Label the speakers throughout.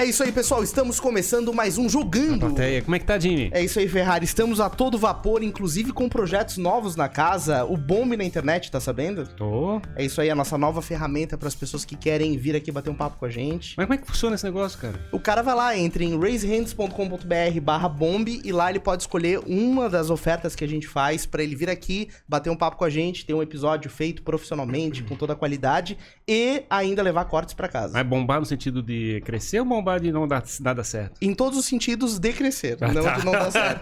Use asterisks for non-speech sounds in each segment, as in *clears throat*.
Speaker 1: É isso aí, pessoal. Estamos começando mais um Jogando.
Speaker 2: Plateia. Como é que tá, Jimmy?
Speaker 1: É isso aí, Ferrari. Estamos a todo vapor, inclusive com projetos novos na casa. O Bombe na internet, tá sabendo?
Speaker 2: Tô.
Speaker 1: É isso aí, a nossa nova ferramenta para as pessoas que querem vir aqui bater um papo com a gente.
Speaker 2: Mas como é que funciona esse negócio, cara?
Speaker 1: O cara vai lá, entra em raisehands.com.br barra bombe e lá ele pode escolher uma das ofertas que a gente faz para ele vir aqui, bater um papo com a gente, ter um episódio feito profissionalmente, com toda a qualidade e ainda levar cortes para casa.
Speaker 2: Mas bombar no sentido de crescer ou bombar de não dar nada certo?
Speaker 1: Em todos os sentidos de crescer, não de não dar certo.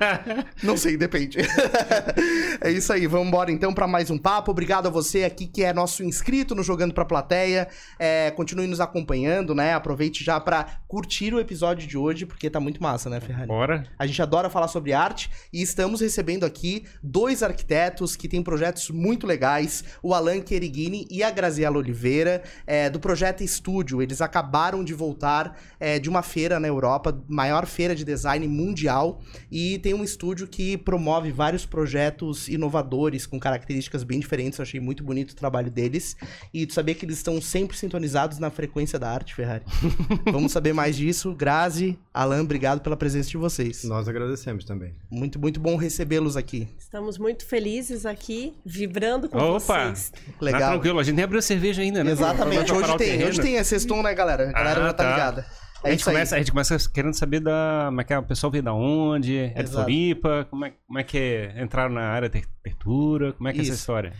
Speaker 1: *laughs* Não sei, depende. *laughs* é isso aí, vamos embora então para mais um papo. Obrigado a você aqui que é nosso inscrito no Jogando Pra Plateia. É, continue nos acompanhando, né? Aproveite já para curtir o episódio de hoje, porque tá muito massa, né, Ferrari?
Speaker 2: Bora.
Speaker 1: A gente adora falar sobre arte e estamos recebendo aqui dois arquitetos que têm projetos muito legais, o Alan Querigini e a Graziela Oliveira, é, do projeto Estúdio. Eles acabaram de voltar é, de uma feira na Europa, maior feira de design mundial, e tem um estúdio que promove vários projetos inovadores com características bem diferentes. Eu achei muito bonito o trabalho deles. E tu sabia que eles estão sempre sintonizados na frequência da arte, Ferrari. *laughs* Vamos saber mais disso. Grazi, Alan, obrigado pela presença de vocês.
Speaker 3: Nós agradecemos também.
Speaker 1: Muito, muito bom recebê-los aqui.
Speaker 4: Estamos muito felizes aqui, vibrando com
Speaker 2: Opa!
Speaker 4: vocês.
Speaker 1: Legal.
Speaker 2: Tá tranquilo, a gente nem abriu cerveja ainda, né?
Speaker 1: Exatamente, hoje tem, hoje tem, é sextou, né, galera? A galera
Speaker 2: Ah,
Speaker 1: já tá,
Speaker 2: tá.
Speaker 1: ligada.
Speaker 2: A
Speaker 1: É
Speaker 2: gente,
Speaker 1: isso aí.
Speaker 2: começa, a gente começa querendo saber da. Como é que é? O pessoal veio da onde? É de
Speaker 1: Exato.
Speaker 2: Floripa? Como é, como é que é? Entraram na área de arquitetura? Como é que é
Speaker 1: Isso.
Speaker 2: essa história?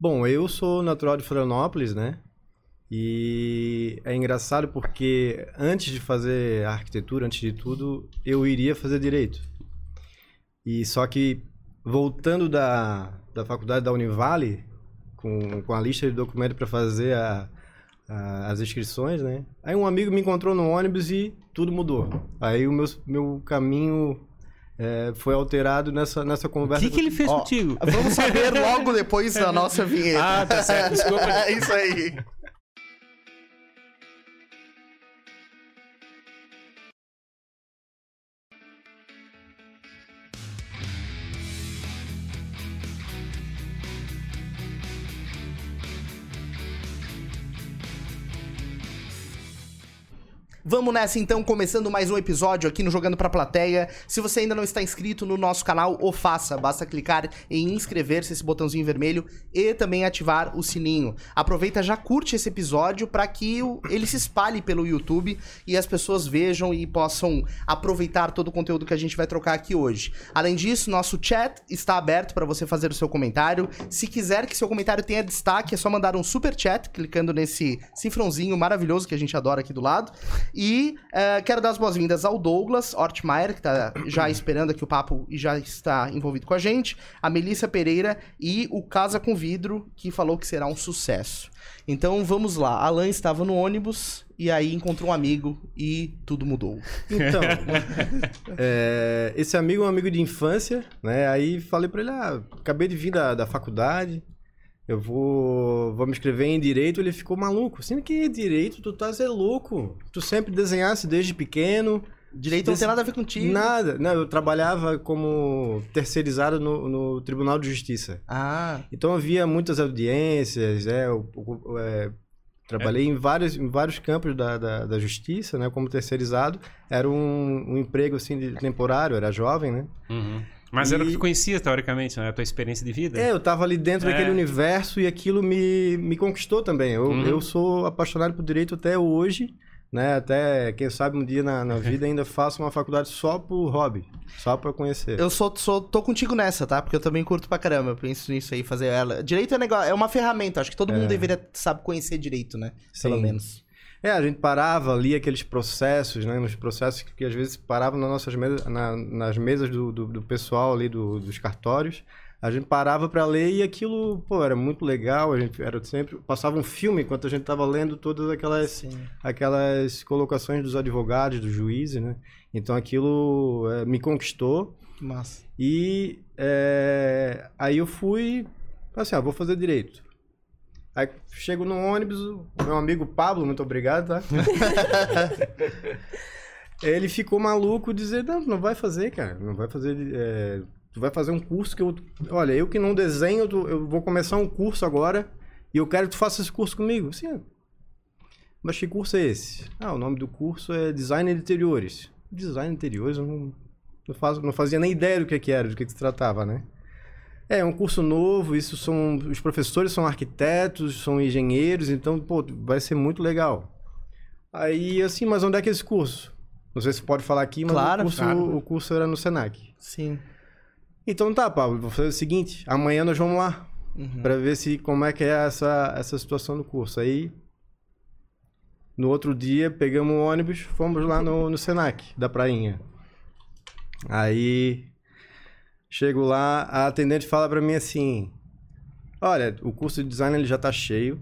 Speaker 3: Bom, eu sou natural de Florianópolis, né? E é engraçado porque antes de fazer arquitetura, antes de tudo, eu iria fazer direito. E só que voltando da, da faculdade da Univale, com, com a lista de documentos para fazer a- a- as inscrições, né? Aí um amigo me encontrou no ônibus e tudo mudou. Aí o meu, meu caminho é, foi alterado nessa, nessa
Speaker 2: O
Speaker 3: conversa.
Speaker 2: que, que ele fez
Speaker 1: Ó,
Speaker 2: contigo?
Speaker 1: Vamos saber logo depois da nossa *laughs* vinheta.
Speaker 2: Ah, tá certo, desculpa. *laughs*
Speaker 1: É isso aí. Vamos nessa então, começando mais um episódio aqui no Jogando Pra Plateia. Se você ainda não está inscrito no nosso canal, o faça. Basta clicar em inscrever-se, esse botãozinho vermelho, e também ativar o sininho. Aproveita, já curte esse episódio para que ele se espalhe pelo YouTube e as pessoas vejam e possam aproveitar todo o conteúdo que a gente vai trocar aqui hoje. Além disso, nosso chat está aberto para você fazer o seu comentário. Se quiser que seu comentário tenha destaque, é só mandar um super chat clicando nesse cifrãozinho maravilhoso que a gente adora aqui do lado. Eh, quero dar as boas-vindas ao Douglas Ortmeier, que tá já esperando aqui o papo e já está envolvido com a gente, a Melissa Pereira e o Casa com Vidro, que falou que será um sucesso. Então vamos lá. Alan estava no ônibus e aí encontrou um amigo e tudo mudou.
Speaker 3: Então, *laughs* é, esse amigo é um amigo de infância, né? Aí falei pra ele, ah, acabei de vir da, da faculdade, eu vou, vou me inscrever em Direito. Ele ficou maluco. Assim, que Direito? Tu tá é louco. Tu sempre desenhasse desde pequeno.
Speaker 1: Direito não tem nada a ver contigo.
Speaker 3: Nada. Não, eu trabalhava como terceirizado no, no Tribunal de Justiça.
Speaker 1: Ah,
Speaker 3: Então havia muitas audiências, é, eu, eu, é, trabalhei em, vários, em vários campos da, da, da justiça, né, como terceirizado. Era um, um emprego assim de temporário, era jovem, né?
Speaker 2: Uhum. Mas era o que
Speaker 3: E-
Speaker 2: tu conhecia, teoricamente, né? A tua experiência de vida.
Speaker 3: É, eu tava ali dentro
Speaker 2: É.
Speaker 3: daquele universo e aquilo me, me conquistou também. Eu,
Speaker 2: Uhum.
Speaker 3: eu sou apaixonado por direito até hoje, né? Até, quem sabe, um dia na, na *laughs* vida ainda faço uma faculdade só por hobby, só para conhecer.
Speaker 1: eu sou, sou, tô contigo nessa, tá? Porque eu também curto pra caramba. Eu penso nisso aí, fazer ela. Direito é negócio, é uma ferramenta. Acho que todo mundo deveria saber conhecer direito, né? Pelo
Speaker 3: Sim.
Speaker 1: menos.
Speaker 3: É, a gente parava ali aqueles processos, né? Nos processos que, que às vezes paravam nas nossas mesas, na- nas mesas do, do, do pessoal ali do- dos cartórios. A gente parava para ler e aquilo, pô, era muito legal. A gente era sempre passava um filme enquanto a gente tava lendo todas aquelas
Speaker 1: Sim.
Speaker 3: aquelas colocações dos advogados, dos juízes, né? Então aquilo é, me conquistou
Speaker 1: Massa.
Speaker 3: e é, aí eu fui, assim, ah, vou fazer direito. Aí chego no ônibus, meu amigo Pablo, muito obrigado, tá? *laughs* Ele ficou maluco dizer, não, não vai fazer, cara, não vai fazer, é, tu vai fazer um curso que eu, olha, eu que não desenho, eu vou começar um curso agora e eu quero que tu faça esse curso comigo. Assim, Mas que curso é esse? Ah, o nome do curso é Design de Interiores. Design de Interiores, eu não, não, faz, não fazia nem ideia do que, que era, do que, que se tratava, né? É, é um curso novo, isso são. Os professores são arquitetos, são engenheiros, então, pô, vai ser muito legal. Aí, assim, mas onde é que é esse curso? Não sei se pode falar aqui, mas
Speaker 1: Claro,
Speaker 3: o, curso,
Speaker 1: claro.
Speaker 3: o curso era no Senac.
Speaker 1: Sim.
Speaker 3: Então tá, Pablo, vou fazer o seguinte: amanhã nós vamos lá
Speaker 1: Uhum.
Speaker 3: Pra ver se como é que é essa, essa situação do curso. Aí, no outro dia, pegamos o ônibus, fomos lá no, no Senac, da prainha. Aí, chego lá, a atendente fala pra mim assim: Olha, o curso de design ele já tá cheio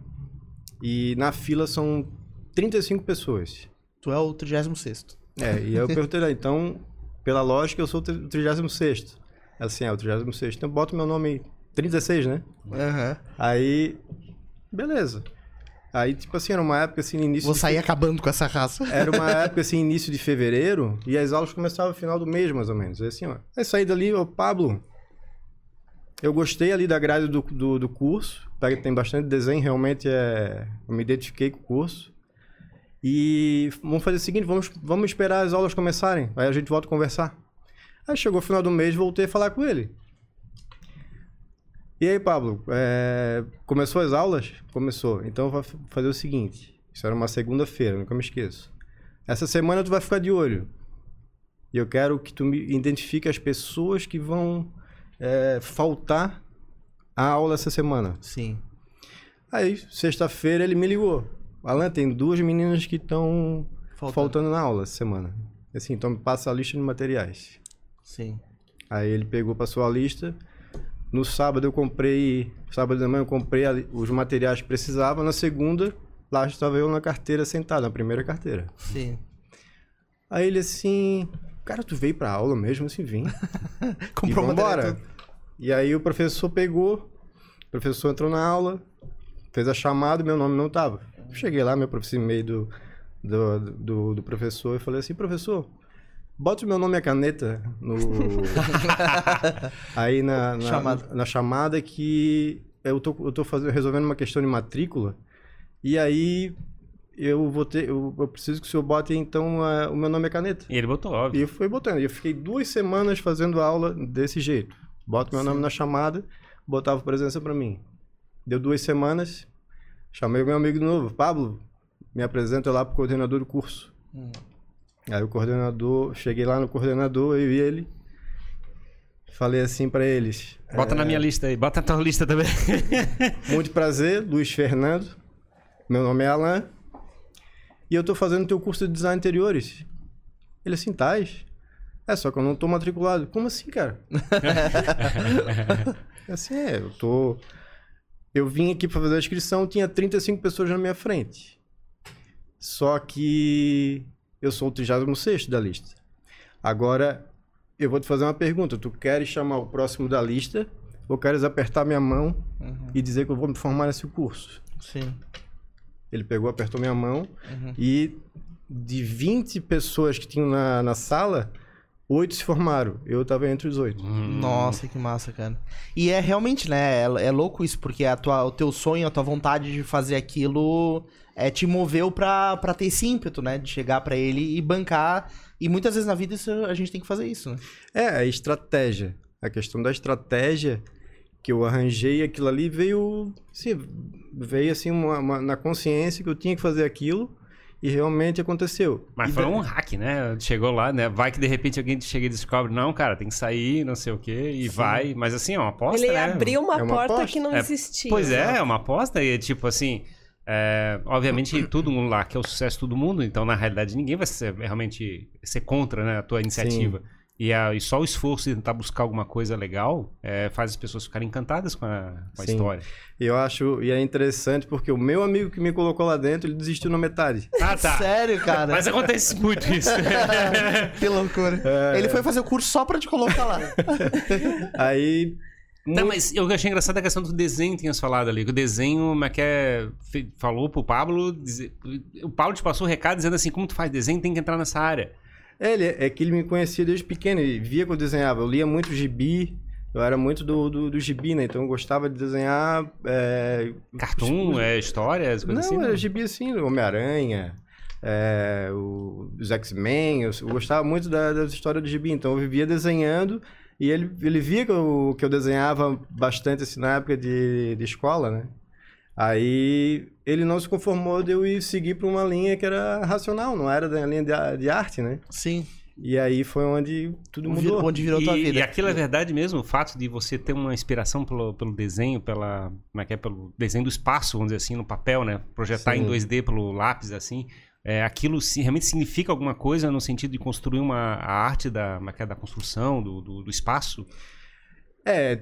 Speaker 3: e na fila são 35 pessoas.
Speaker 1: Tu é o 36
Speaker 3: É, e eu perguntei, "Ah, então, pela lógica, eu sou o 36. Ela assim, é o 36. Então, bota meu nome aí. 36, né?
Speaker 1: Aham.
Speaker 3: Aí, beleza. Aí, tipo assim, era uma época assim, início.
Speaker 1: Vou sair acabando com essa raça.
Speaker 3: Era uma *laughs* época assim, início de fevereiro, e as aulas começavam no final do mês, mais ou menos. Aí assim, ó. Aí saí dali, ô Pablo. Eu gostei ali da grade do, do, do curso. Tem bastante desenho, realmente é. Eu me identifiquei com o curso. E vamos fazer o seguinte, vamos, vamos esperar as aulas começarem. Aí a gente volta a conversar. Aí chegou o final do mês, voltei a falar com ele. E aí, Pablo, é, começou as aulas? Começou. Então eu vou fazer o seguinte. Isso era uma segunda-feira, nunca me esqueço. Essa semana tu vai ficar de olho. E eu quero que tu me identifique as pessoas que vão é, faltar a aula essa semana.
Speaker 1: Sim.
Speaker 3: Aí, sexta-feira, ele me ligou. Alan, tem duas meninas que estão
Speaker 1: Faltando.
Speaker 3: faltando. na aula essa semana. Assim, então me passa a lista de materiais.
Speaker 1: Sim.
Speaker 3: Aí ele pegou, passou a lista. No sábado eu comprei, sábado de manhã eu comprei os materiais que precisava. Na segunda, lá estava eu na carteira sentado, na primeira carteira.
Speaker 1: Sim.
Speaker 3: Aí ele assim, cara, tu veio pra aula mesmo? Assim, vim. *laughs*
Speaker 1: Comprou
Speaker 3: vambora.
Speaker 1: material.
Speaker 3: E aí o professor pegou, o professor entrou na aula, fez a chamada, meu nome não tava. Cheguei lá, em meio do, do, do, do professor, e falei assim, professor, bota o meu nome e a caneta no... *laughs* aí na, na,
Speaker 1: Chamada.
Speaker 3: na chamada que eu tô, eu tô fazendo, resolvendo uma questão de matrícula, e aí eu vou ter, eu, eu preciso que o senhor bote então a- o meu nome e a caneta.
Speaker 2: E ele botou, óbvio.
Speaker 3: E eu fui botando. E eu fiquei duas semanas fazendo aula desse jeito. Boto meu nome na chamada, botava presença pra mim. Deu duas semanas, chamei o meu amigo de novo. Pablo, me apresenta lá pro coordenador do curso.
Speaker 1: Hum.
Speaker 3: Aí o coordenador, cheguei lá no coordenador, eu e ele. Falei assim pra eles.
Speaker 2: Bota na minha lista aí. Bota na tua lista também. *laughs*
Speaker 3: Muito prazer, Luiz Fernando. Meu nome é Alan. E eu tô fazendo teu curso de design interiores. Ele assim, tais? É, só que eu não tô matriculado. Como assim, cara? *laughs* É assim, é, eu tô... Eu vim aqui pra fazer a inscrição, tinha 35 pessoas na minha frente. Só que eu sou o 36 da lista. Agora, eu vou te fazer uma pergunta. Tu queres chamar o próximo da lista ou queres apertar minha mão e dizer que eu vou me formar nesse curso?
Speaker 1: Sim.
Speaker 3: Ele pegou, apertou minha mão
Speaker 1: Uhum.
Speaker 3: e de 20 pessoas que tinham na, na sala, oito se formaram. Eu tava entre os oito.
Speaker 1: Nossa, que massa, cara. E é realmente, né? É, é louco isso, porque a tua, o teu sonho, a tua vontade de fazer aquilo é, te moveu pra, pra ter esse ímpeto, né? De chegar pra ele e bancar. E muitas vezes na vida isso, a gente tem que fazer isso, né?
Speaker 3: É, a estratégia. A questão da estratégia que eu arranjei, aquilo ali veio, assim, veio assim uma- uma- na consciência que eu tinha que fazer aquilo e realmente aconteceu.
Speaker 2: Mas
Speaker 3: E
Speaker 2: foi
Speaker 3: da-
Speaker 2: um hack, né? Chegou lá, né? Vai que de repente alguém chega e descobre, não, cara, tem que sair, não sei o quê, e vai. Mas assim, é uma aposta,
Speaker 4: Ele
Speaker 2: né?
Speaker 4: abriu uma,
Speaker 3: É uma
Speaker 4: porta
Speaker 3: aposta.
Speaker 4: que não
Speaker 2: É,
Speaker 4: existia.
Speaker 2: Pois é, é uma aposta e tipo assim. é, obviamente *clears throat* todo mundo lá quer o sucesso de todo mundo, então na realidade ninguém vai ser, realmente ser contra né, a tua iniciativa. E, a- e só o esforço de tentar buscar alguma coisa legal é, faz as pessoas ficarem encantadas com a, com a
Speaker 3: Sim.
Speaker 2: história.
Speaker 3: E eu acho, e é interessante porque o meu amigo que me colocou lá dentro, ele desistiu na metade.
Speaker 2: Ah, tá.
Speaker 1: Sério, cara?
Speaker 2: Mas acontece muito isso. *laughs*
Speaker 1: que loucura.
Speaker 3: É.
Speaker 1: Ele foi fazer o curso só pra te colocar lá. *laughs*
Speaker 3: Aí
Speaker 2: Não, mas eu achei engraçada a questão do desenho que tinhas falado ali. Que o desenho, mas que é, falou pro Pablo. dizer- o Pablo te passou o recado dizendo assim: como tu faz desenho, tem que entrar nessa área.
Speaker 3: É, ele, é que ele me conhecia desde pequeno, ele via que eu desenhava. Eu lia muito gibi, eu era muito do, do, do gibi, né? Então eu gostava de desenhar. É,
Speaker 2: Cartoon, é, histórias, coisas
Speaker 3: não,
Speaker 2: assim?
Speaker 3: era gibi assim, Homem-Aranha, é, o- os X-Men. Eu, eu gostava muito da, das histórias do gibi, então eu vivia desenhando. E ele, ele via que eu, que eu desenhava bastante assim, na época de, de escola, né? Aí ele não se conformou de eu ir seguir para uma linha que era racional, não era da linha de, de arte, né?
Speaker 1: Sim.
Speaker 3: E aí foi onde tudo
Speaker 1: Vir-
Speaker 3: mudou.
Speaker 1: Onde virou
Speaker 2: e,
Speaker 1: tua
Speaker 2: e
Speaker 1: vida.
Speaker 2: aquilo é verdade mesmo, o fato de você ter uma inspiração pelo, pelo desenho, pela, como é que é, pelo desenho do espaço, vamos dizer assim, no papel, né? Projetar
Speaker 3: Sim.
Speaker 2: em 2D pelo lápis, assim. É, aquilo sim, realmente significa alguma coisa no sentido de construir uma a arte da, como é que é, da construção, do, do, do espaço?
Speaker 3: É,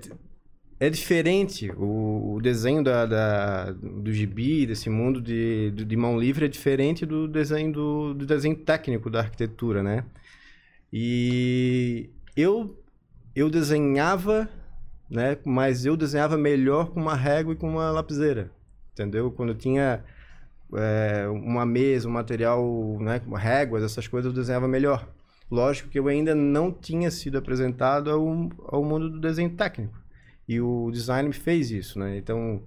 Speaker 3: é diferente. O, o desenho da, da- do gibi, desse mundo de, de, mão livre, é diferente do desenho do, do desenho técnico da arquitetura, né? E eu, eu desenhava, né? Mas eu desenhava melhor com uma régua e com uma lapiseira, entendeu? Quando eu tinha é, uma mesa, um material, né? Réguas, essas coisas, eu desenhava melhor. Lógico que eu ainda não tinha sido apresentado ao, ao mundo do desenho técnico. E o design me fez isso, né? Então,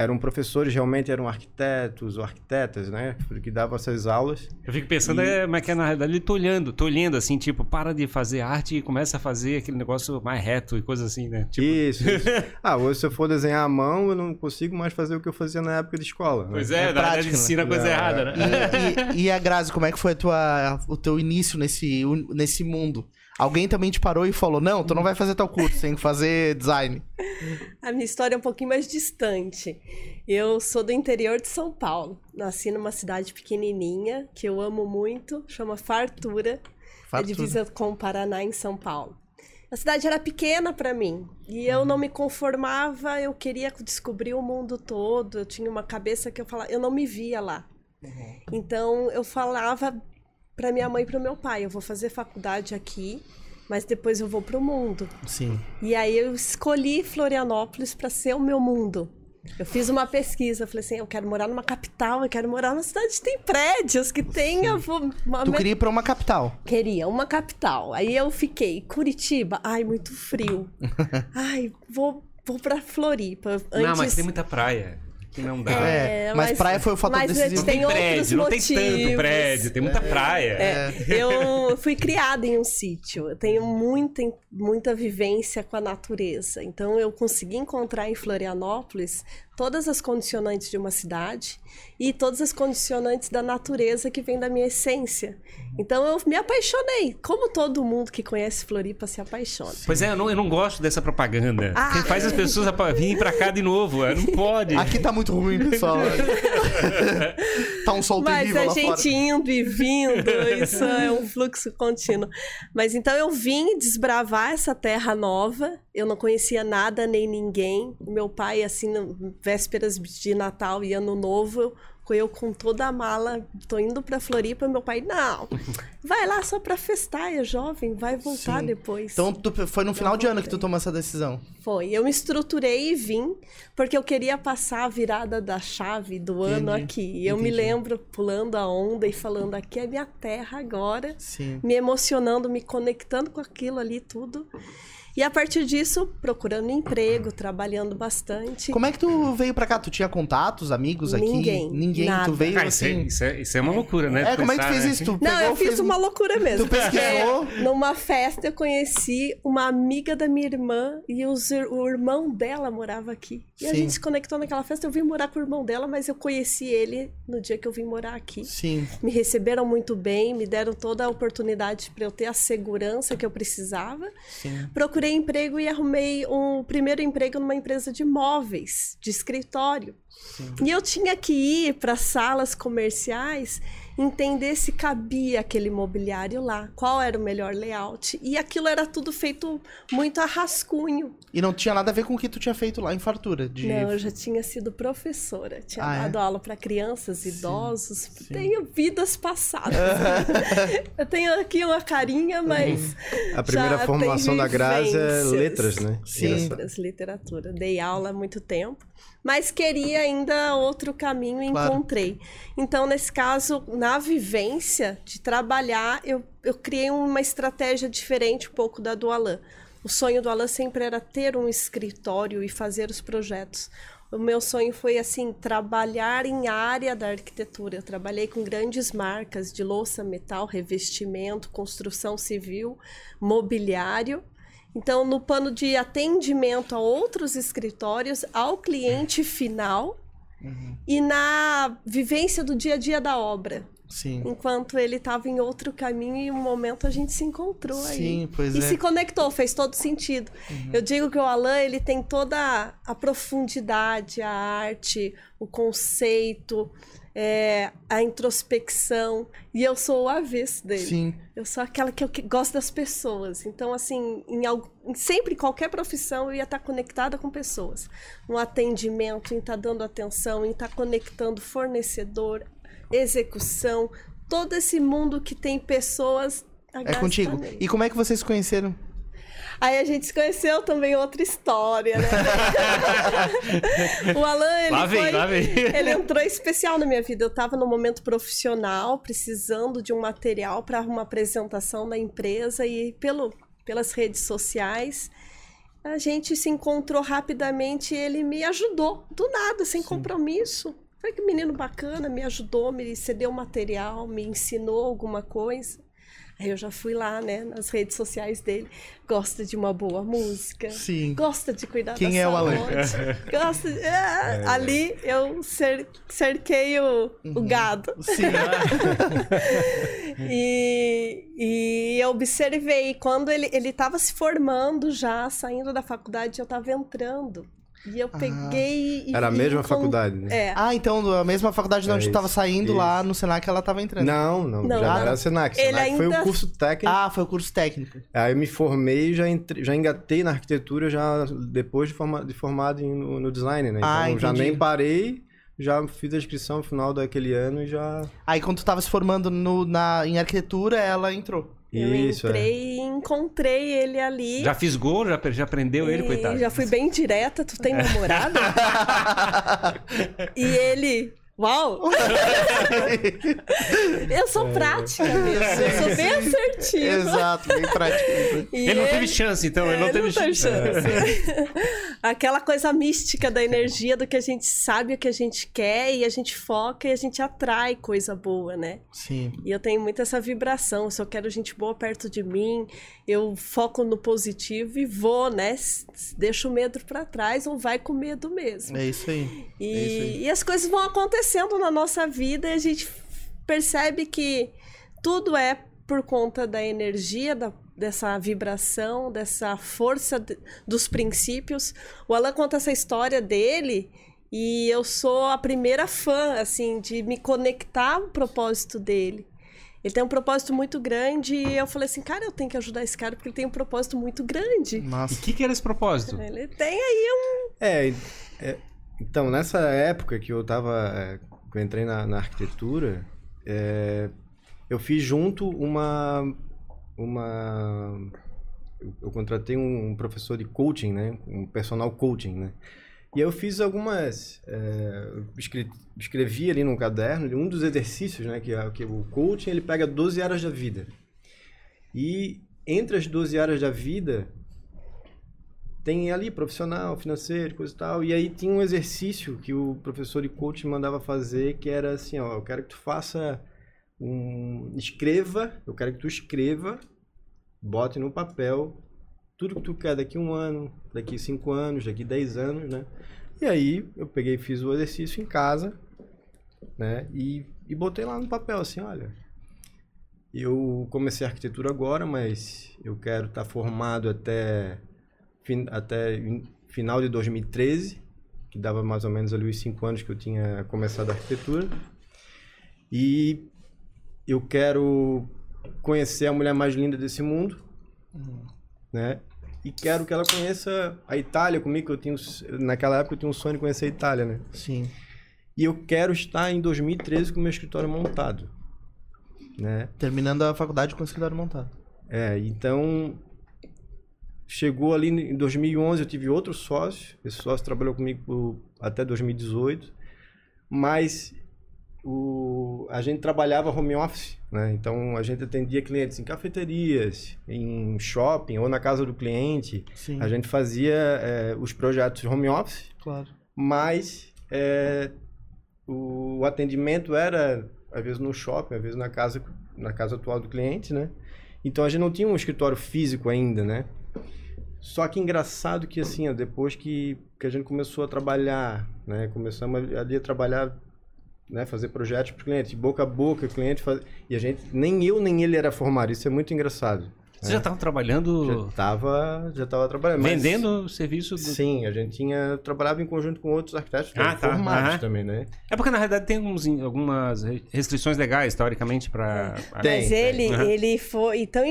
Speaker 3: eram professores, realmente eram arquitetos ou arquitetas, né? Que davam essas aulas.
Speaker 2: Eu fico pensando, é, mas que é, na realidade eu tô olhando, tô olhando assim, tipo, para de fazer arte e começa a fazer aquele negócio mais reto e coisa assim, né? Tipo,
Speaker 3: Isso, *laughs* isso. ah, hoje se eu for desenhar à mão, eu não consigo mais fazer o que eu fazia na época de escola. né?
Speaker 2: pois
Speaker 1: É
Speaker 2: é, na verdade
Speaker 1: prática, né?
Speaker 2: ensina a coisa
Speaker 3: É,
Speaker 2: errada, né?
Speaker 1: E, e- e a Grazi, como é que foi a tua, o teu início nesse, nesse mundo? Alguém também te parou e falou: Não, tu não vai fazer tal curso, tem que fazer design.
Speaker 4: A minha história é um pouquinho mais distante. Eu sou do interior de São Paulo. Nasci numa cidade pequenininha, que eu amo muito, chama Fartura. É
Speaker 1: Fartura.
Speaker 4: divisa com o Paraná, em São Paulo. A cidade era pequena para mim e eu não me conformava, eu queria descobrir o mundo todo. Eu tinha uma cabeça que eu falava, eu não me via lá. Então eu falava para minha mãe e para o meu pai, eu vou fazer faculdade aqui, mas depois eu vou para o mundo.
Speaker 1: Sim.
Speaker 4: E aí eu escolhi Florianópolis para ser o meu mundo. Eu fiz uma pesquisa, falei assim, eu quero morar numa capital, eu quero morar numa cidade que tem prédios, que tenha uma
Speaker 1: Tu queria ir pra uma capital.
Speaker 4: Queria uma capital. Aí eu fiquei, Curitiba, ai, muito frio. *laughs* ai, vou, vou pra Floripa. Antes...
Speaker 2: Não, mas tem muita praia. Não dá.
Speaker 1: É, mas praia foi o fator
Speaker 4: mas
Speaker 1: decisivo.
Speaker 2: Não tem,
Speaker 4: tem outros
Speaker 2: prédio, não tem tanto prédio, tem muita praia.
Speaker 4: É, eu fui criada em um sítio, eu tenho muita, muita vivência com a natureza. Então, eu consegui encontrar em Florianópolis todas as condicionantes de uma cidade e todas as condicionantes da natureza que vem da minha essência. Então, eu me apaixonei, como todo mundo que conhece Floripa se apaixona.
Speaker 2: Pois é, eu não, eu não gosto dessa propaganda.
Speaker 4: Ah.
Speaker 2: que faz as pessoas virem pra cá de novo. é, Não pode.
Speaker 1: Aqui tá muito ruim, pessoal. *laughs* tá um sol
Speaker 4: Mas
Speaker 1: terrível
Speaker 4: a
Speaker 1: lá
Speaker 4: gente
Speaker 1: fora.
Speaker 4: indo e vindo, isso é um fluxo contínuo. Mas então eu vim desbravar essa terra nova. Eu não conhecia nada nem ninguém. Meu pai, assim, vésperas de Natal e Ano Novo, eu com toda a mala, tô indo pra Floripa. Meu pai, não, vai lá só pra festar, é jovem, vai voltar
Speaker 1: Sim.
Speaker 4: depois.
Speaker 1: Então tu- foi no final de ano que tu tomou essa decisão.
Speaker 4: Foi. Eu me estruturei e vim, porque eu queria passar a virada da chave do ano
Speaker 1: Entendi,
Speaker 4: aqui. E eu me
Speaker 1: entendi.
Speaker 4: lembro pulando a onda e falando: aqui é minha terra agora.
Speaker 1: Sim.
Speaker 4: Me emocionando, me conectando com aquilo ali tudo. E a partir disso, procurando emprego, trabalhando bastante.
Speaker 1: Como é que tu veio pra cá? Tu tinha contatos, amigos aqui?
Speaker 4: Ninguém,
Speaker 1: Ninguém.
Speaker 4: nada.
Speaker 1: Tu veio
Speaker 2: Ah, isso, é,
Speaker 1: assim.
Speaker 2: isso, é, isso é uma loucura, né?
Speaker 1: É, como é que tu
Speaker 2: Pensar,
Speaker 1: fez
Speaker 2: né?
Speaker 1: isso? Tu
Speaker 4: Não, eu fiz
Speaker 1: fez um-
Speaker 4: uma loucura mesmo.
Speaker 1: Tu pesquisou?
Speaker 4: Numa festa eu conheci uma amiga da minha irmã e os o irmão dela morava aqui. E a
Speaker 1: Sim.
Speaker 4: gente se conectou naquela festa. Eu vim morar com o irmão dela, mas eu conheci ele no dia que eu vim morar aqui.
Speaker 1: Sim.
Speaker 4: Me receberam muito bem, me deram toda a oportunidade para eu ter a segurança que eu precisava.
Speaker 1: Sim.
Speaker 4: Procurei emprego e arrumei um primeiro emprego numa empresa de móveis, de escritório. E eu tinha que ir para salas comerciais entender se cabia aquele mobiliário lá, qual era o melhor layout. E aquilo era tudo feito muito a rascunho.
Speaker 1: E não tinha nada a ver com o que tu tinha feito lá em fartura. De...
Speaker 4: Não, eu já tinha sido professora, tinha
Speaker 1: Ah, é?
Speaker 4: dado aula para crianças, idosos. Tenho vidas passadas. *laughs* eu tenho aqui uma carinha, mas.
Speaker 3: A primeira
Speaker 4: já
Speaker 3: formação da Grazi é letras, né?
Speaker 1: Sim.
Speaker 4: Letras, literatura. Dei aula há muito tempo, mas queria ainda outro caminho e
Speaker 1: Claro.
Speaker 4: encontrei. Então, nesse caso, na vivência de trabalhar, eu, eu criei uma estratégia diferente um pouco da do Alan. o sonho do Alan sempre era ter um escritório e fazer os projetos. O meu sonho foi assim trabalhar em área da arquitetura. Eu trabalhei com grandes marcas de louça, metal, revestimento, construção civil, mobiliário. Então, no plano de atendimento a outros escritórios, ao cliente final uhum. e na vivência do dia a dia da obra.
Speaker 1: Sim.
Speaker 4: Enquanto ele estava em outro caminho e um momento a gente se encontrou
Speaker 1: Sim,
Speaker 4: aí.
Speaker 1: Sim, pois
Speaker 4: e
Speaker 1: é.
Speaker 4: se conectou, fez todo sentido. Uhum. Eu digo que o Alan, ele tem toda a profundidade, a arte, o conceito, é, a introspecção. E eu sou o avesso dele.
Speaker 1: Sim.
Speaker 4: Eu sou aquela que, eu, que gosto das pessoas. Então, assim, em, em, sempre, em qualquer profissão, eu ia estar conectada com pessoas. No atendimento, em estar dando atenção, em estar conectando fornecedor, execução, todo esse mundo que tem pessoas.
Speaker 1: É contigo. E como é que vocês se conheceram?
Speaker 4: Aí a gente se conheceu também outra história, né? *laughs* o Alan, ele,
Speaker 2: lá vem,
Speaker 4: foi,
Speaker 2: lá vem.
Speaker 4: ele entrou especial na minha vida. Eu estava no momento profissional, precisando de um material para uma apresentação da empresa e pelo, pelas redes sociais a gente se encontrou rapidamente e ele me ajudou, do nada, sem Sim. compromisso. Foi que menino bacana, me ajudou, me cedeu material, me ensinou alguma coisa. Aí eu já fui lá, né, nas redes sociais dele. Gosta de uma boa música.
Speaker 1: Sim.
Speaker 4: Gosta de cuidar
Speaker 1: Quem
Speaker 4: da
Speaker 1: é
Speaker 4: saúde.
Speaker 1: o Alan? *laughs*
Speaker 4: Gosta de... é, é. Ali eu cer... cerquei o, uhum. o gado.
Speaker 1: Sim. *laughs*
Speaker 4: e, e eu observei. Quando ele estava se formando já, saindo da faculdade, eu estava entrando. E eu peguei ah,
Speaker 3: e. Era a mesma com... faculdade, né?
Speaker 4: É.
Speaker 1: Ah, então a mesma faculdade de onde é tu tava saindo isso. lá no Senac ela tava entrando.
Speaker 3: Não, não, não já não. era Senac. Senac Ele ainda... foi o curso técnico.
Speaker 1: Ah, foi o curso técnico.
Speaker 3: Aí eu me formei e já, entre... já engatei na arquitetura já depois de, forma... de formado no, no design, né? Então
Speaker 1: ah,
Speaker 3: já nem parei já fiz a inscrição no final daquele ano e já.
Speaker 1: Aí quando tu tava se formando no, na, em arquitetura, ela entrou.
Speaker 4: Eu
Speaker 3: Isso,
Speaker 4: entrei
Speaker 3: é.
Speaker 4: e encontrei ele ali.
Speaker 2: Já fiz gol, já, já prendeu ele, coitado.
Speaker 4: Já fui bem direta, tu tem namorada? *laughs* e ele, Uau! *laughs* eu sou prática mesmo. Eu sou bem *laughs* assertiva.
Speaker 1: Exato, bem prática.
Speaker 2: Ele, ele, não teve chance, então. Ele, ele não teve chance. chance. *laughs*
Speaker 4: Aquela coisa mística da energia do que a gente sabe o que a gente quer e a gente foca e a gente atrai coisa boa, né?
Speaker 1: Sim.
Speaker 4: E eu tenho muito essa vibração. Se eu quero gente boa perto de mim, eu foco no positivo e vou, né? Deixa o medo para trás ou vai com medo mesmo.
Speaker 1: É isso aí.
Speaker 4: E,
Speaker 1: é isso aí.
Speaker 4: e as coisas vão acontecer acontecendo na nossa vida e a gente percebe que tudo é por conta da energia, da, dessa vibração, dessa força de, dos princípios. O Alan conta essa história dele e eu sou a primeira fã, assim, de me conectar ao propósito dele. Ele tem um propósito muito grande e eu falei assim, cara, eu tenho que ajudar esse cara porque ele tem um propósito muito grande.
Speaker 2: E o que, que era esse propósito?
Speaker 4: Ele tem aí um...
Speaker 3: É, é então, nessa época que eu tava. É, que eu entrei na, na arquitetura, é, eu fiz junto uma. uma eu, eu contratei um, professor de coaching, né? Um personal coaching, né? E eu fiz algumas. É, escrevi, escrevi ali num caderno um dos exercícios, né? Que, que o coaching ele pega 12 áreas da vida. E entre as 12 áreas da vida, tem ali profissional, financeiro, coisa e tal. E aí tinha um exercício que o professor de coaching mandava fazer, que era assim, ó, eu quero que tu faça um escreva, eu quero que tu escreva, bote no papel tudo que tu quer daqui um ano, daqui cinco anos, daqui dez anos, né? E aí eu peguei e fiz o exercício em casa, né? E, e botei lá no papel assim, olha, eu comecei arquitetura agora, mas eu quero estar tá formado até fin, até final de 2013, que dava mais ou menos ali os cinco anos que eu tinha começado a arquitetura. E eu quero conhecer a mulher mais linda desse mundo, uhum. né? E quero que ela conheça a Itália comigo, que eu tinha naquela época eu tinha um sonho de conhecer a Itália, né?
Speaker 1: Sim.
Speaker 3: E eu quero estar em 2013 com o meu escritório montado, né?
Speaker 1: Terminando a faculdade com o escritório montado.
Speaker 3: É, então Chegou ali em 2011, eu tive outro sócio. Esse sócio trabalhou comigo por, até 2018. Mas o, a gente trabalhava home office, né? Então a gente atendia clientes em cafeterias, em shopping ou na casa do cliente.
Speaker 1: Sim,
Speaker 3: A gente fazia é, os projetos home office,
Speaker 1: claro.
Speaker 3: mas é, o atendimento era às vezes no shopping, às vezes na casa na casa atual do cliente, né? Então a gente não tinha um escritório físico ainda, né? Só que engraçado que assim, ó, depois que, que a gente começou a trabalhar, né? Começamos ali a trabalhar, né? Fazer projetos para o cliente, boca a boca, o cliente faz... e a gente nem eu nem ele era formado. Isso é muito engraçado.
Speaker 2: Você já estava trabalhando,
Speaker 3: Já tava, já tava trabalhando. mas-
Speaker 2: vendendo o serviço do...
Speaker 3: Sim, a gente tinha trabalhava em conjunto com outros arquitetos
Speaker 2: Ah, tá,
Speaker 3: formados também, né?
Speaker 2: É porque na realidade tem uns, algumas restrições legais, teoricamente, para...
Speaker 3: Tem,
Speaker 4: Mas
Speaker 3: tem.
Speaker 4: ele,
Speaker 2: Uhum.
Speaker 4: ele foi tão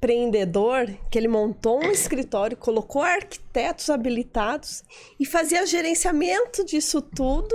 Speaker 4: empreendedor que ele montou um escritório, colocou arquitetos habilitados e fazia gerenciamento disso tudo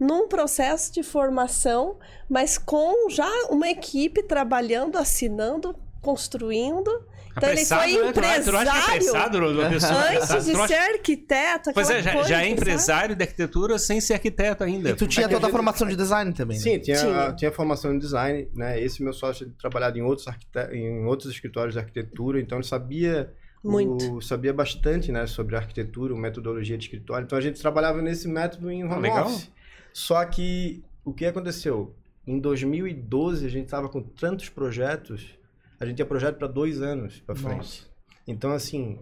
Speaker 4: num processo de formação, mas com já uma equipe trabalhando, assinando, construindo. Então ele foi
Speaker 2: né? Tu acha- Tu acha que é
Speaker 4: empresário
Speaker 2: apressado, uma pessoa
Speaker 4: antes de ser arquiteto.
Speaker 2: Pois é, já, já é empresário de arquitetura sem ser arquiteto ainda.
Speaker 1: E tu tinha
Speaker 3: É que a
Speaker 1: toda a
Speaker 3: gente-
Speaker 1: formação de design também, né?
Speaker 3: Sim, tinha,
Speaker 4: Tinha.
Speaker 3: tinha formação em design, né? Esse meu sócio tinha trabalhado em outros, arquite... em outros escritórios de arquitetura, então ele sabia
Speaker 4: Muito.
Speaker 3: o- sabia bastante, né, sobre arquitetura, metodologia de escritório. Então a gente trabalhava nesse método em home
Speaker 2: Ah, legal.
Speaker 3: office. Só que o que aconteceu? Em 2012 a gente estava com tantos projetos, a gente tinha projeto para dois anos para frente.
Speaker 1: Nossa.
Speaker 3: Então assim,